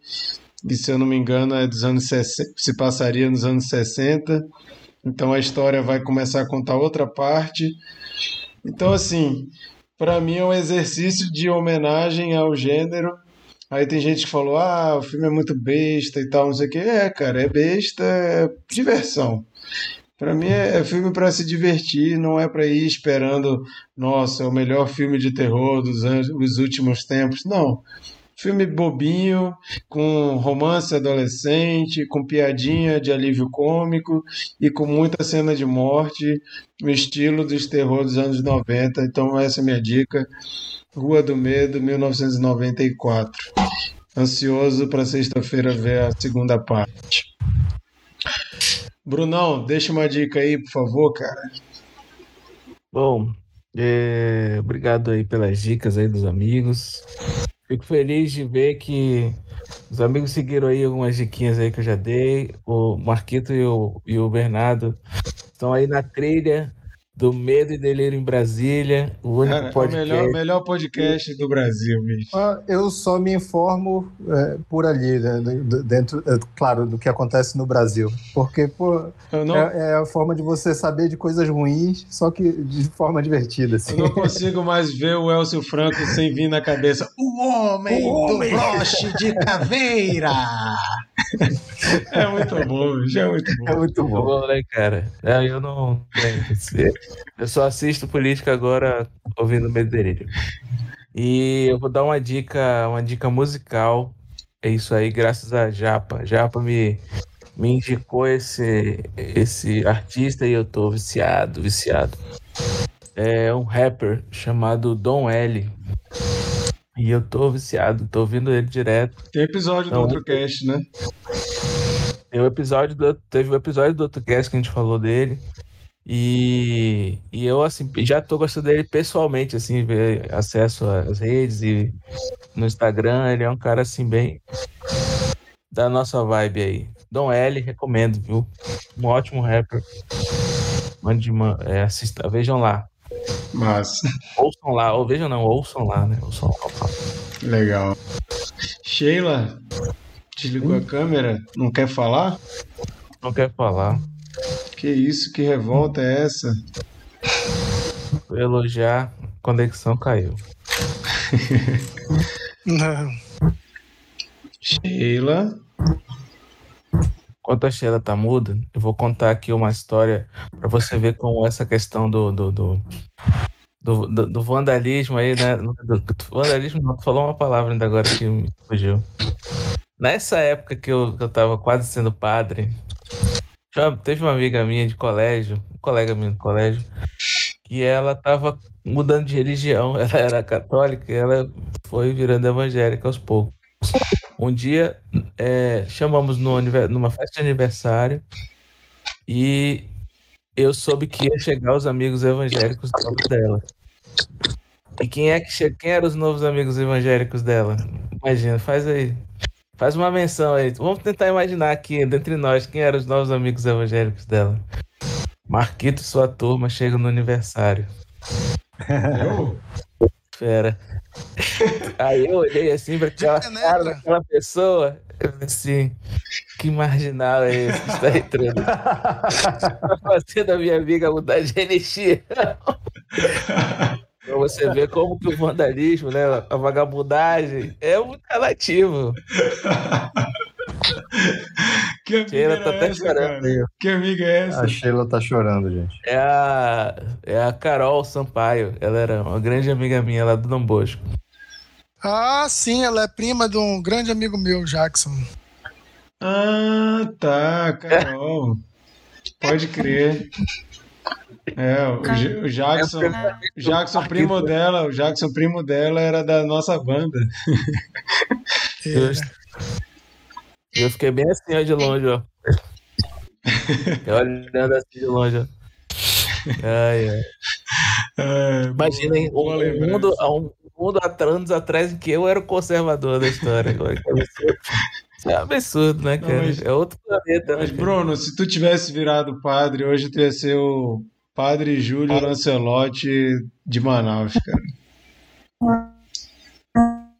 e se eu não me engano é dos anos 60, se passaria nos anos 60. Então a história vai começar a contar outra parte. Então assim, para mim é um exercício de homenagem ao gênero. Aí tem gente que falou: "Ah, o filme é muito besta e tal, não sei o quê". É, cara, é besta, é diversão. Para mim é, é filme para se divertir, não é para ir esperando, nossa, é o melhor filme de terror dos anos, últimos tempos. Não. Filme bobinho, com romance adolescente, com piadinha de alívio cômico e com muita cena de morte, no estilo dos terror dos anos 90. Então, essa é a minha dica. Rua do Medo, 1994. Ansioso para sexta-feira ver a segunda parte. Brunão, deixa uma dica aí, por favor, cara. Bom, é, obrigado aí pelas dicas aí dos amigos. Fico feliz de ver que os amigos seguiram aí algumas diquinhas aí que eu já dei. O Marquito e o, e o Bernardo estão aí na trilha do Medo e Delírio em Brasília, o único Cara, podcast. É o melhor, melhor podcast do Brasil, bicho. Ah, eu só me informo é, por ali, né, dentro, é, claro, do que acontece no Brasil. Porque pô, não... é, é, a forma de você saber de coisas ruins, só que de forma divertida. Assim. Eu não consigo mais ver o Elcio Franco sem vir na cabeça. O homem, o homem. do broche de caveira! É muito bom, bicho, é muito bom. É muito bom. né, cara? É, Eu não. Eu só assisto política agora ouvindo Medeirinho. E eu vou dar uma dica, uma dica musical. É isso aí, graças a Japa. Japa me, me indicou esse, esse artista e eu tô viciado, viciado. É um rapper chamado Dom L. E eu tô viciado, tô ouvindo ele direto. Tem episódio do Não, outro cast, né? Tem o episódio do, teve o episódio do outro cast que a gente falou dele. E, e eu, assim, já tô gostando dele pessoalmente, assim, ver acesso às redes e no Instagram. Ele é um cara, assim, bem da nossa vibe aí. Dom L, recomendo, viu? Um ótimo rapper. Mande, ma- é, assista, vejam lá. Massa. Ouçam lá, ou vejam não, ouçam lá, né? Ouçam lá. Legal. Sheila, desligou a câmera? Não quer falar? Não quero falar. Que isso, que revolta é essa? Fui elogiar, conexão caiu. Não. Sheila. Enquanto a Sheila tá muda, eu vou contar aqui uma história para você ver como essa questão do, do, do, do, do- do vandalismo aí, né? Do, do vandalismo, não, tu falou uma palavra ainda agora que me fugiu. Nessa época que eu, que eu tava quase sendo padre, teve uma amiga minha de colégio, um colega meu de colégio, que ela tava mudando de religião. Ela era católica e ela foi virando evangélica aos poucos. Um dia é, chamamos no numa festa de aniversário e eu soube que ia chegar os amigos evangélicos dela. E quem é que quem eram os novos amigos evangélicos dela? Imagina, faz aí. Faz uma menção aí. Vamos tentar imaginar aqui, entre nós, quem eram os novos amigos evangélicos dela. Marquito e sua turma chegam no aniversário. Eu? Fera. Aí eu olhei assim pra aquela cara daquela pessoa. Eu falei assim, que marginal é esse que está entrando? Fazendo a minha amiga mudar de religião. Pra você ver como que o vandalismo, né? A vagabundagem é muito relativo. Que amiga Sheila tá até essa, chorando cara? aí. Que amiga é essa? A Sheila tá chorando, gente. É a, é a Carol Sampaio. Ela era uma grande amiga minha lá do Dom Bosco. Ah, sim, ela é prima de um grande amigo meu, Jackson. Ah, tá, Carol. Pode crer. É, o, J- o Jackson, o Jackson primo dela, o Jackson primo dela era da nossa banda. É, eu fiquei bem assim, ó, de longe, ó. Eu Olhando assim de longe, ó. Ai, ai. É, Imagina, hein, boa um, lembrança. mundo, há um mundo há anos atrás em que eu era o conservador da história. Isso é um absurdo, né, cara? mas- É outro planeta, né? Mas, cara? Bruno, se tu tivesse virado padre, hoje tu ia ser o padre Júlio Lancelotti de Manaus, cara.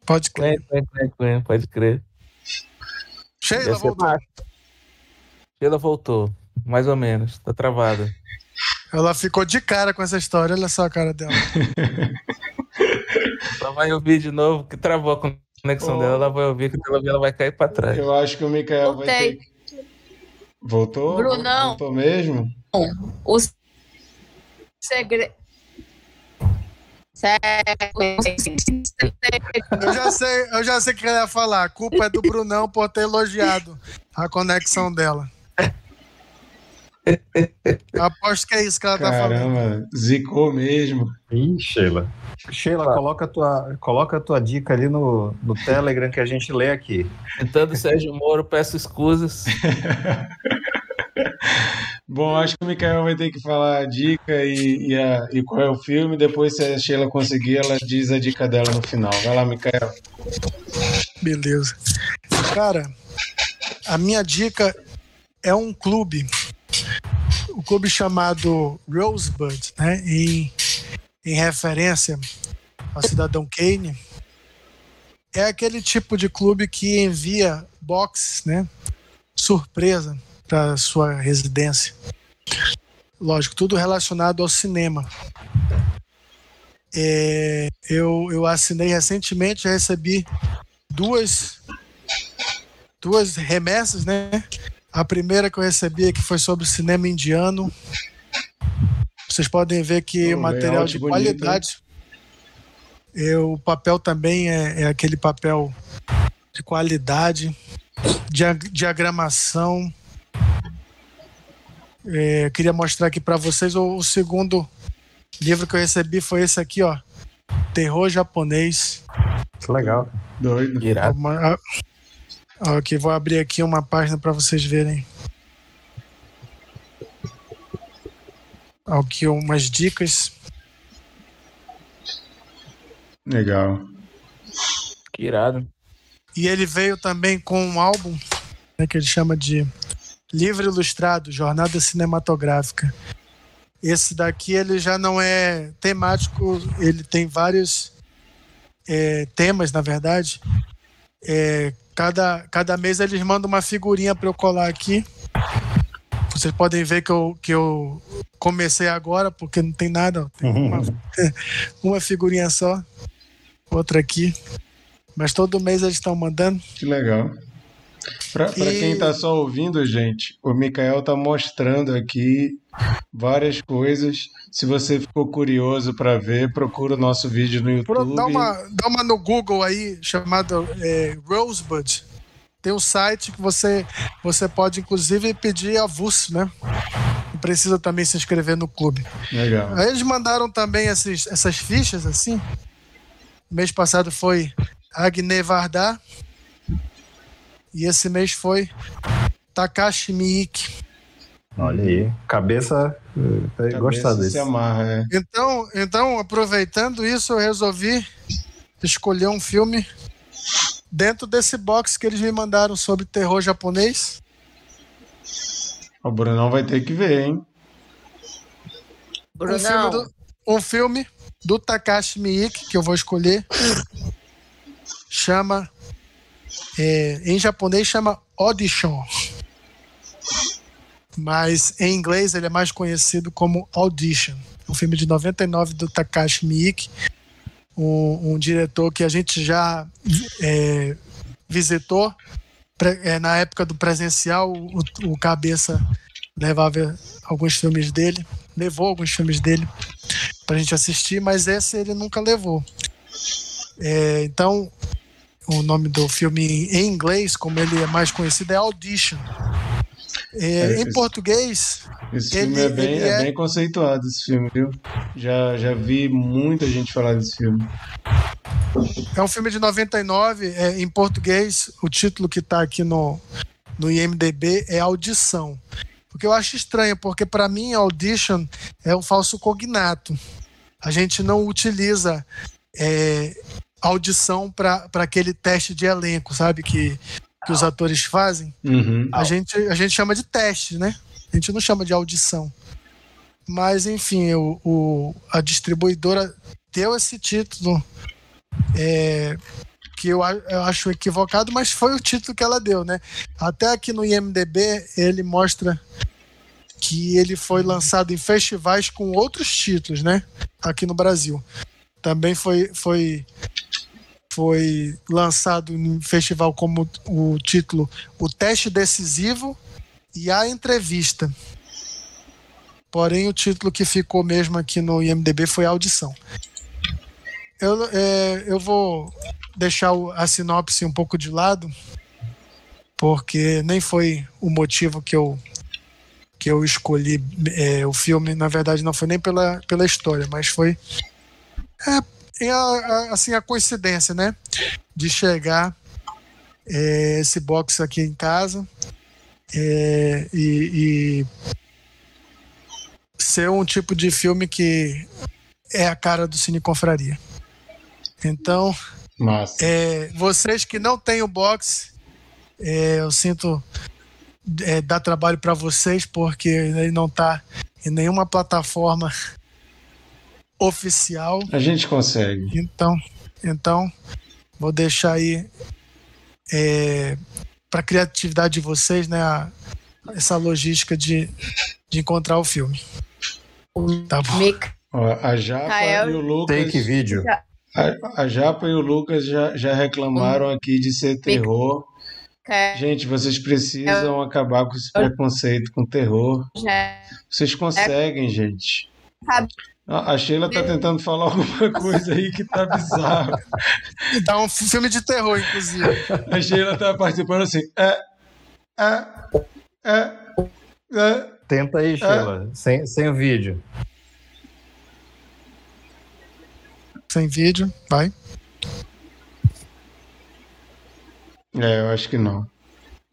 Pode crer. Quen, quen, Pode crer. Sheila voltou. massa. Sheila voltou, mais ou menos. Tá travada. Ela ficou de cara com essa história. Olha só a cara dela. Ela vai ouvir de novo, que travou a conexão Oh. dela. Ela vai ouvir, que ela, ela vai cair pra trás. Eu acho que o Mikael vai ter Voltei. que... Voltou? Brunão. Voltou mesmo? O segredo. Eu já sei, eu já sei o que ela ia falar. A culpa é do Brunão por ter elogiado a conexão dela. Aposto que é isso que ela tá falando. Caramba, zicou mesmo. Ih, Sheila. Sheila, coloca a tua, coloca a tua dica ali no, no Telegram que a gente lê aqui. Tentando Sérgio Moro, peço escusas. Bom, acho que o Mikael vai ter que falar a dica e, e, a- e qual é o filme. Depois, se a Sheila conseguir, ela diz a dica dela no final. Vai lá, Mikael. Beleza. Cara, a minha dica é um clube. O clube chamado Rosebud, né? Em, em referência ao Cidadão Kane. É aquele tipo de clube que envia box, né? Surpresa para sua residência. Lógico, tudo relacionado ao cinema. É, eu, eu assinei recentemente, já recebi duas duas remessas, né? A primeira que eu recebi aqui foi sobre cinema indiano. Vocês podem ver que Oh, material de bonito, qualidade. E o papel também é, é aquele papel de qualidade, dia- diagramação. É, queria mostrar aqui para vocês o, o segundo livro que eu recebi foi esse aqui, ó, Terror Japonês. Que legal. Doido. Irado. Uma, a- ó, aqui, vou abrir aqui uma página para vocês verem. Aqui umas dicas. Legal. Que irado. E ele veio também com um álbum né, que ele chama de Livro Ilustrado, Jornada Cinematográfica. Esse daqui ele já não é temático, ele tem vários é, temas, na verdade. É, cada, cada mês eles mandam uma figurinha para eu colar aqui. Vocês podem ver que eu, que eu comecei agora, porque não tem nada. Tem uma, uma figurinha só, outra aqui. Mas todo mês eles estão mandando. Que legal. Para E- quem está só ouvindo, gente, o Mikael está mostrando aqui várias coisas. Se você ficou curioso para ver, procura o nosso vídeo no YouTube. Dá uma, dá uma no Google aí, chamado é, Rosebud. Tem um site que você, você pode, inclusive, pedir avulso, né? Não precisa também se inscrever no clube. Legal. Aí eles mandaram também esses, essas fichas, assim. Mês passado foi Agne Vardar. E esse mês foi Takashi Miike. Olha aí. Cabeça. eh, Gostar Cabeça desse. se amarra, é. Então, então, aproveitando isso, eu resolvi escolher um filme dentro desse box que eles me mandaram sobre terror japonês. O Brunão vai ter que ver, hein? Um filme, Brunão, do, um filme do Takashi Miike, que eu vou escolher. Chama. É, em japonês chama Audition. Mas em inglês ele é mais conhecido como Audition. Um filme de 99 do Takashi Miike, um, um diretor que a gente já é, visitou é, na época do presencial. O, o Cabeça levava alguns filmes dele, levou alguns filmes dele pra gente assistir, mas esse ele nunca levou. É, então, o nome do filme em inglês, como ele é mais conhecido, é Audition. É, É, em português, Esse Ele- filme é bem, é é- bem conceituado, esse filme, viu? Já, já vi muita gente falar desse filme. é um filme de 99. É, em português, o título que está aqui no, no IMDB é Audição. Porque eu acho estranho, porque para mim Audition é um falso cognato. A gente não utiliza é, audição para aquele teste de elenco, sabe? Que, que os atores fazem. Uhum. A gente, a gente chama de teste, né? A gente não chama de audição. Mas, enfim, o, o- a distribuidora deu esse título é, que eu, acho equivocado, mas foi o título que ela deu, né? Até aqui no IMDB ele mostra que ele foi lançado em festivais com outros títulos, né? Aqui no Brasil. Também foi, foi, foi lançado em festival como o título O Teste Decisivo e A Entrevista. Porém, o título que ficou mesmo aqui no IMDB foi Audição. Eu, é, eu vou deixar a sinopse um pouco de lado, porque nem foi o motivo que eu, que eu escolhi é, o filme. Na verdade, não foi nem pela, pela história, mas foi é, é a- a- assim, a coincidência, né? De chegar é, esse box aqui em casa é, e, e ser um tipo de filme que é a cara do Cine Confraria. Então, é, vocês que não têm o box, é, eu sinto é, dar trabalho para vocês, porque ele não está em nenhuma plataforma oficial. A gente consegue. Então, então vou deixar aí para a criatividade de vocês, né, a- essa logística de, de encontrar o filme. Tá bom. Mica, a Japa Kael. e o Lucas. Take vídeo. A, a Japa e o Lucas já, já reclamaram aqui de ser terror. Gente, vocês precisam acabar com esse preconceito com terror. Vocês conseguem, gente. A Sheila tá tentando falar alguma coisa aí que tá bizarro. Tá um filme de terror, inclusive. A Sheila tá participando assim. É, é, é, é. Tenta aí, Sheila, sem, sem o vídeo. Sem vídeo, vai. É, eu acho que não.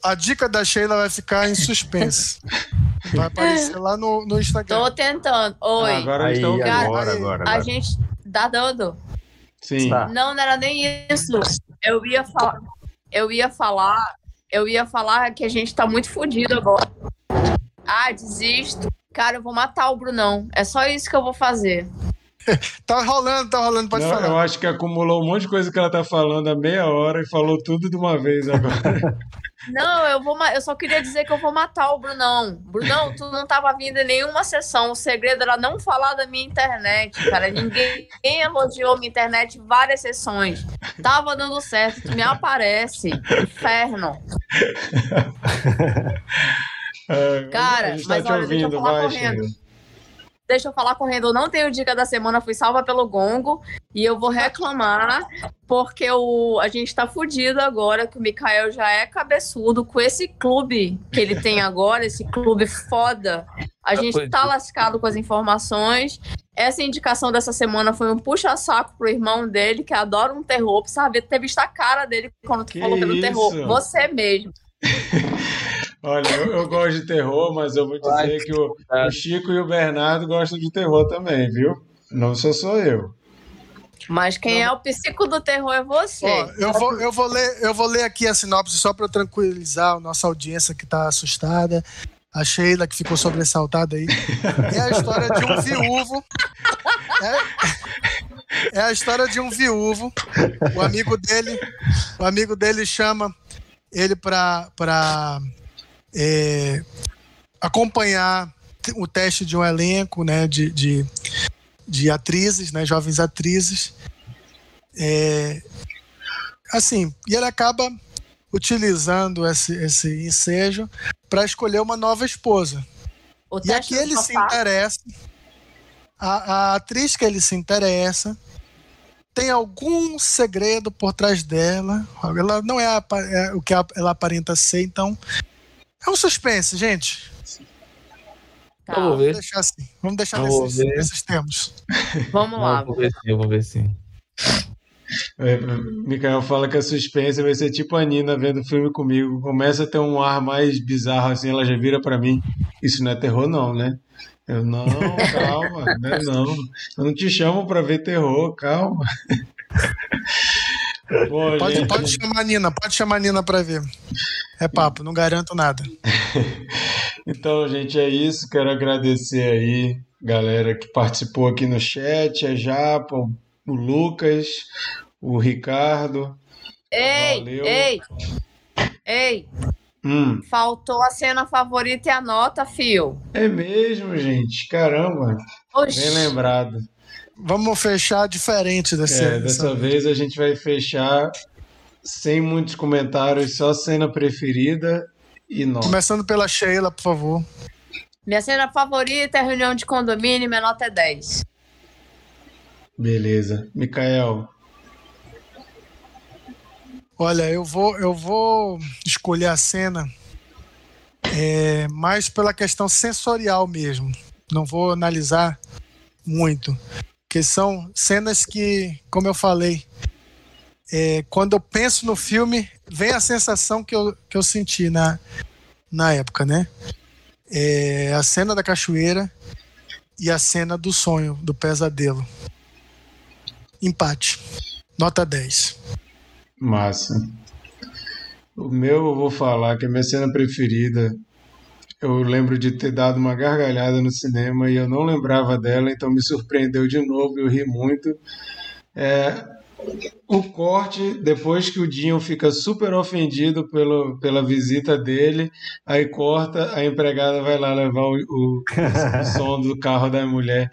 A dica da Sheila vai ficar em suspense. Vai aparecer lá no, no Instagram. Tô tentando. Oi. Ah, agora Aí, Cara, agora, agora, A agora. gente tá dando. Sim. Tá. Não, não era nem isso. Eu ia falar. Eu ia falar. Eu ia falar que a gente tá muito fudido agora. Ah, desisto. Cara, eu vou matar o Brunão. É só isso que eu vou fazer. Tá rolando, tá rolando, pode Não, falar. eu acho que acumulou um monte de coisa que ela tá falando há meia hora e falou tudo de uma vez agora. Não, eu vou. Eu só queria dizer que eu vou matar o Brunão. Brunão, tu não tava vindo em nenhuma sessão. O segredo era não falar da minha internet, cara. Ninguém, ninguém elogiou minha internet em várias sessões. Tava dando certo. Tu me aparece. Inferno. É, Cara, tá mas te olha, deixa eu ouvindo, falar vai, correndo. Deixa eu falar correndo. Eu não tenho dica da semana, fui salva pelo Gongo. E eu vou reclamar, porque o, a gente tá fudido agora, que o Mikael já é cabeçudo com esse clube que ele tem agora, esse clube foda. A gente tá lascado com as informações. Essa indicação dessa semana foi um puxa-saco pro irmão dele, que adora um terror. Precisa ver, ter visto a cara dele quando tu Que falou pelo terror. Você mesmo. Olha, eu, eu gosto de terror, mas eu vou dizer que o, o Chico e o Bernardo gostam de terror também, viu? Não só sou eu. Mas quem é o psico do terror é você. Ó, eu, vou, eu, vou ler, eu vou ler aqui a sinopse só para tranquilizar a nossa audiência que está assustada. A Sheila, que ficou sobressaltada aí. É a história de um viúvo. É, é a história de um viúvo. O amigo dele, o amigo dele chama ele para acompanhar o teste de um elenco né, de, de, de atrizes, né, jovens atrizes. É, assim, e ele acaba utilizando esse, esse ensejo para escolher uma nova esposa. O E aqui ele se interessa, a, a atriz que ele se interessa tem algum segredo por trás dela. Ela não é, apa- é o que a- ela aparenta ser, então é um suspense, gente. Tá, Vamos Vamos ver. deixar assim. Vamos deixar Vamos nesses, ver. nesses termos. Vamos lá. Não, vou ver sim, eu vou ver sim. É, Mikael fala que a suspense vai ser tipo a Nina vendo filme comigo. Começa a ter um ar mais bizarro assim, ela já vira pra mim. Isso não é terror, não, né? Eu, não, calma, não é não. Eu não te chamo pra ver terror, calma. Bom, Pode, gente, pode chamar a Nina, pode chamar a Nina para ver. É papo, não garanto nada. Então, gente, é isso. Quero agradecer aí, galera que participou aqui no chat, a Japa, o o Lucas, o Ricardo. Ei, Valeu. ei, ei. Hum, Faltou a cena favorita e a nota, fio. é mesmo, gente. Caramba, Oxi. bem lembrado. Vamos fechar diferente desse. É, dessa vez a gente vai fechar sem muitos comentários, só cena preferida e nota. Começando pela Sheila, por favor. Minha cena favorita é reunião de condomínio, minha nota é 10. Beleza. Mikael, Olha, eu vou, eu vou escolher a cena é, mais pela questão sensorial mesmo. Não vou analisar muito. Porque são cenas que, como eu falei, é, quando eu penso no filme, vem a sensação que eu, que eu senti na, na época, né? É, a cena da cachoeira e a cena do sonho, do pesadelo. Empate. Nota 10. massa. O meu eu vou falar que a minha cena preferida. Eu lembro de ter dado uma gargalhada no cinema e eu não lembrava dela, então me surpreendeu de novo, eu ri muito. É, o corte, depois que o Dinho fica super ofendido pelo, pela visita dele, aí corta, a empregada vai lá levar o, o- o som do carro da mulher.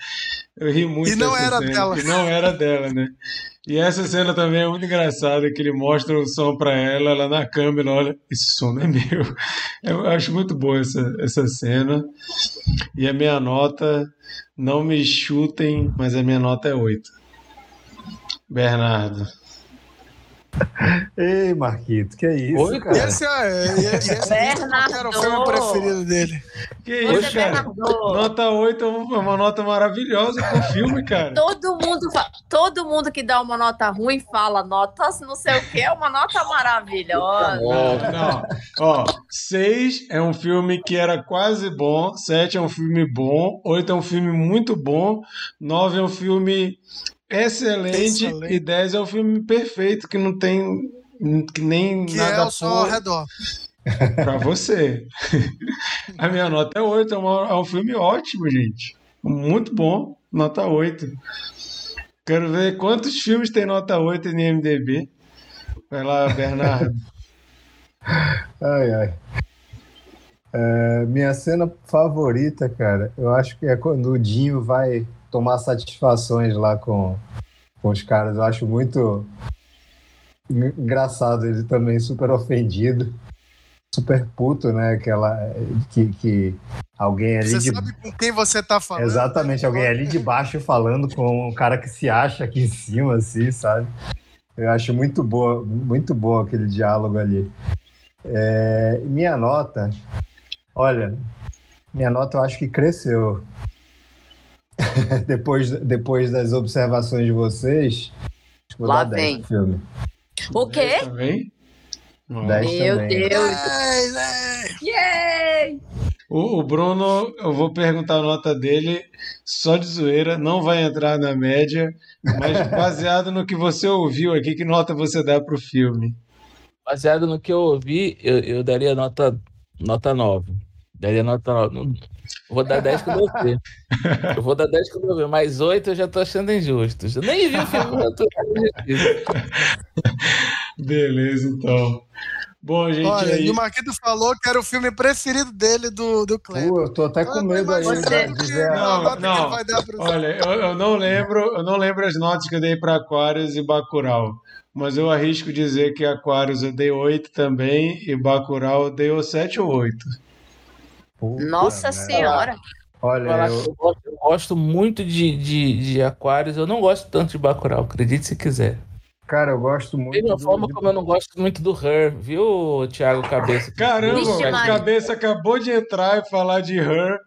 Eu ri muito E não era cena, dela. E não era dela, né? E essa cena também é muito engraçada, que ele mostra o som pra ela, ela na câmera, olha, esse som não é meu. Eu acho muito boa essa, essa cena. E a minha nota, não me chutem, mas a minha nota é 8. Bernardo. Ei, Marquito, que é isso, Oi, cara? Esse é, esse é era o filme preferido dele. Que Você, isso, cara? Bernardo. Nota 8 é uma nota maravilhosa pro filme, cara. Todo mundo, todo mundo que dá uma nota ruim fala nota não sei o que, é uma nota maravilhosa. Não, ó, 6 é um filme que era quase bom, 7 é um filme bom, 8 é um filme muito bom, 9 é um filme excelente, Excelente. e 10 é um filme perfeito, que não tem que nem Que nada é o som ao redor. pra você. A minha nota é 8, é, uma- é um filme ótimo, gente. Muito bom, nota 8. Quero ver quantos filmes tem nota 8 no IMDB. Vai lá, Bernardo. Ai, ai. É, minha cena favorita, cara, eu acho que é quando o Dinho vai tomar satisfações lá com, com os caras. Eu acho muito en- engraçado ele também, super ofendido, super puto, né? Aquela que, que alguém ali Você de sabe com quem você tá falando. Exatamente, alguém ali de baixo falando com um cara que se acha aqui em cima, assim, sabe? Eu acho muito boa, muito bom aquele diálogo ali. É, minha nota, olha, minha nota eu acho que cresceu. depois, depois das observações de vocês, Lá dar 10 vem. filme. O quê? Também? Não. 10 Meu também. Deus. Yay! O, o Bruno, eu vou perguntar a nota dele só de zoeira, não vai entrar na média, mas baseado no que você ouviu aqui, que nota você dá pro filme? Baseado no que eu ouvi, eu, eu daria nota, nota 9. Daria nota 9. Não- eu vou dar 10 quando eu ver. Eu vou dar 10 quando eu ver, mas 8 eu já tô achando injusto. Eu nem vi o filme. Beleza, então. Bom, gente, Olha, aí... e o Marquito falou que era o filme preferido dele do, do Kleber. Pô, eu tô até com tô medo aí Não, nota não. pro Olha, eu, eu não lembro, eu não lembro as notas que eu dei para Aquarius e Bacurau, mas eu arrisco dizer que Aquarius eu dei 8 também e Bacurau eu dei o 7 ou 8. Puta Nossa merda. senhora. Olha, que eu, eu, gosto, eu gosto muito de, de, de Aquários, eu não gosto tanto de Bacurau, acredite se quiser. cara, eu gosto Da muito. mesma do- forma como eu não gosto muito do Her, viu, Thiago Cabeça? Caramba, Vixe, o cabeça acabou de entrar e falar de Her,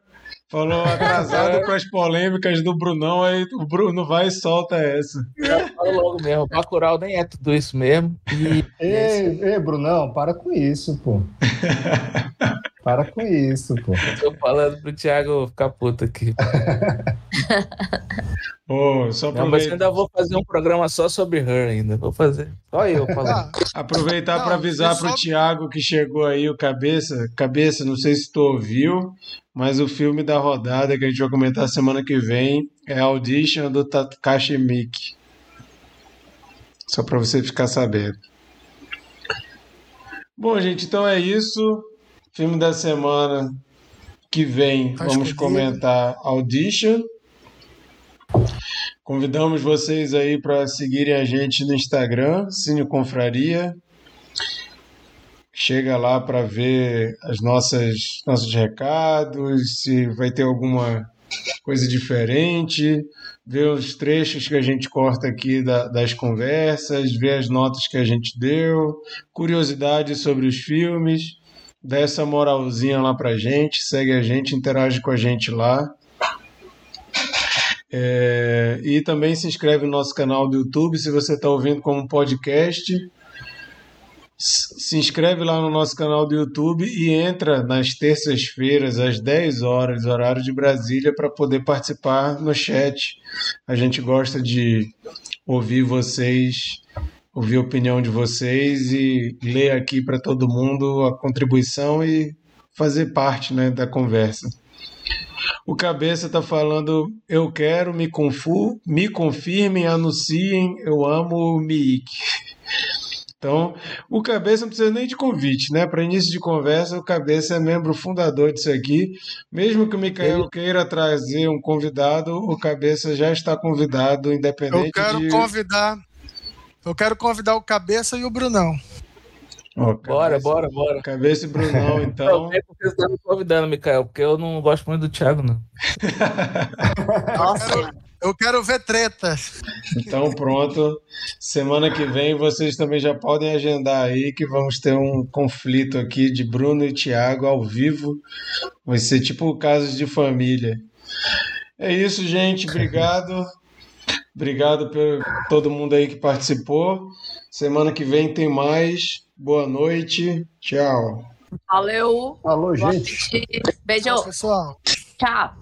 falou atrasado para as polêmicas do Brunão, aí o Bruno vai e solta essa. Eu falo logo mesmo, Bacurau nem é tudo isso mesmo. E Ei, ei, Brunão, para com isso, pô. para com isso, pô. tô falando pro Thiago ficar puto aqui. Ô, só Não, mas ainda vou fazer um programa só sobre Her ainda. Vou fazer. Só eu falando. Ah, Aproveitar Não, para avisar eu só- para o Thiago que chegou aí, o Cabeça. Cabeça, não sei se tu ouviu, mas o filme da rodada que a gente vai comentar semana que vem é a Audition do Takashi Miike. Só para você ficar sabendo. Bom, gente, então é isso. Filme da semana que vem, vamos comentar Audition. Convidamos vocês aí para seguirem a gente no Instagram, Cine Confraria. Chega lá para ver as nossas nossos recados, se vai ter alguma coisa diferente, ver os trechos que a gente corta aqui da- das conversas, ver as notas que a gente deu, curiosidades sobre os filmes, dá essa moralzinha lá pra gente, segue a gente, interage com a gente lá. É, e também se inscreve no nosso canal do YouTube se você está ouvindo como podcast. Se inscreve lá no nosso canal do YouTube e entra nas terças-feiras, às 10 horas, horário de Brasília, para poder participar no chat. A gente gosta de ouvir vocês, ouvir a opinião de vocês e ler aqui para todo mundo a contribuição e fazer parte né, da conversa. O Cabeça tá falando, eu quero, me, confu, me confirmem, anunciem, eu amo o Miik. Então, o Cabeça não precisa nem de convite, né? Para início de conversa, o Cabeça é membro fundador disso aqui. Mesmo que o Micael queira trazer um convidado, o Cabeça já está convidado, eu independente quero de... convidar. Eu quero convidar o Cabeça e o Brunão. Ó, Bora, bora, bora. Cabeça e Brunão, então. Não, é porque você tá me convidando, Mikael, porque eu não gosto muito do Thiago, não. Nossa, Eu quero ver tretas. Então pronto. Semana que vem vocês também já podem agendar aí que vamos ter um conflito aqui de Bruno e Thiago ao vivo. Vai ser tipo casos de família. É isso, gente. Obrigado. Obrigado por todo mundo aí que participou. Semana que vem tem mais. Boa noite. Tchau. valeu. Alô, gente. Beijo. Tchau, pessoal. Tchau.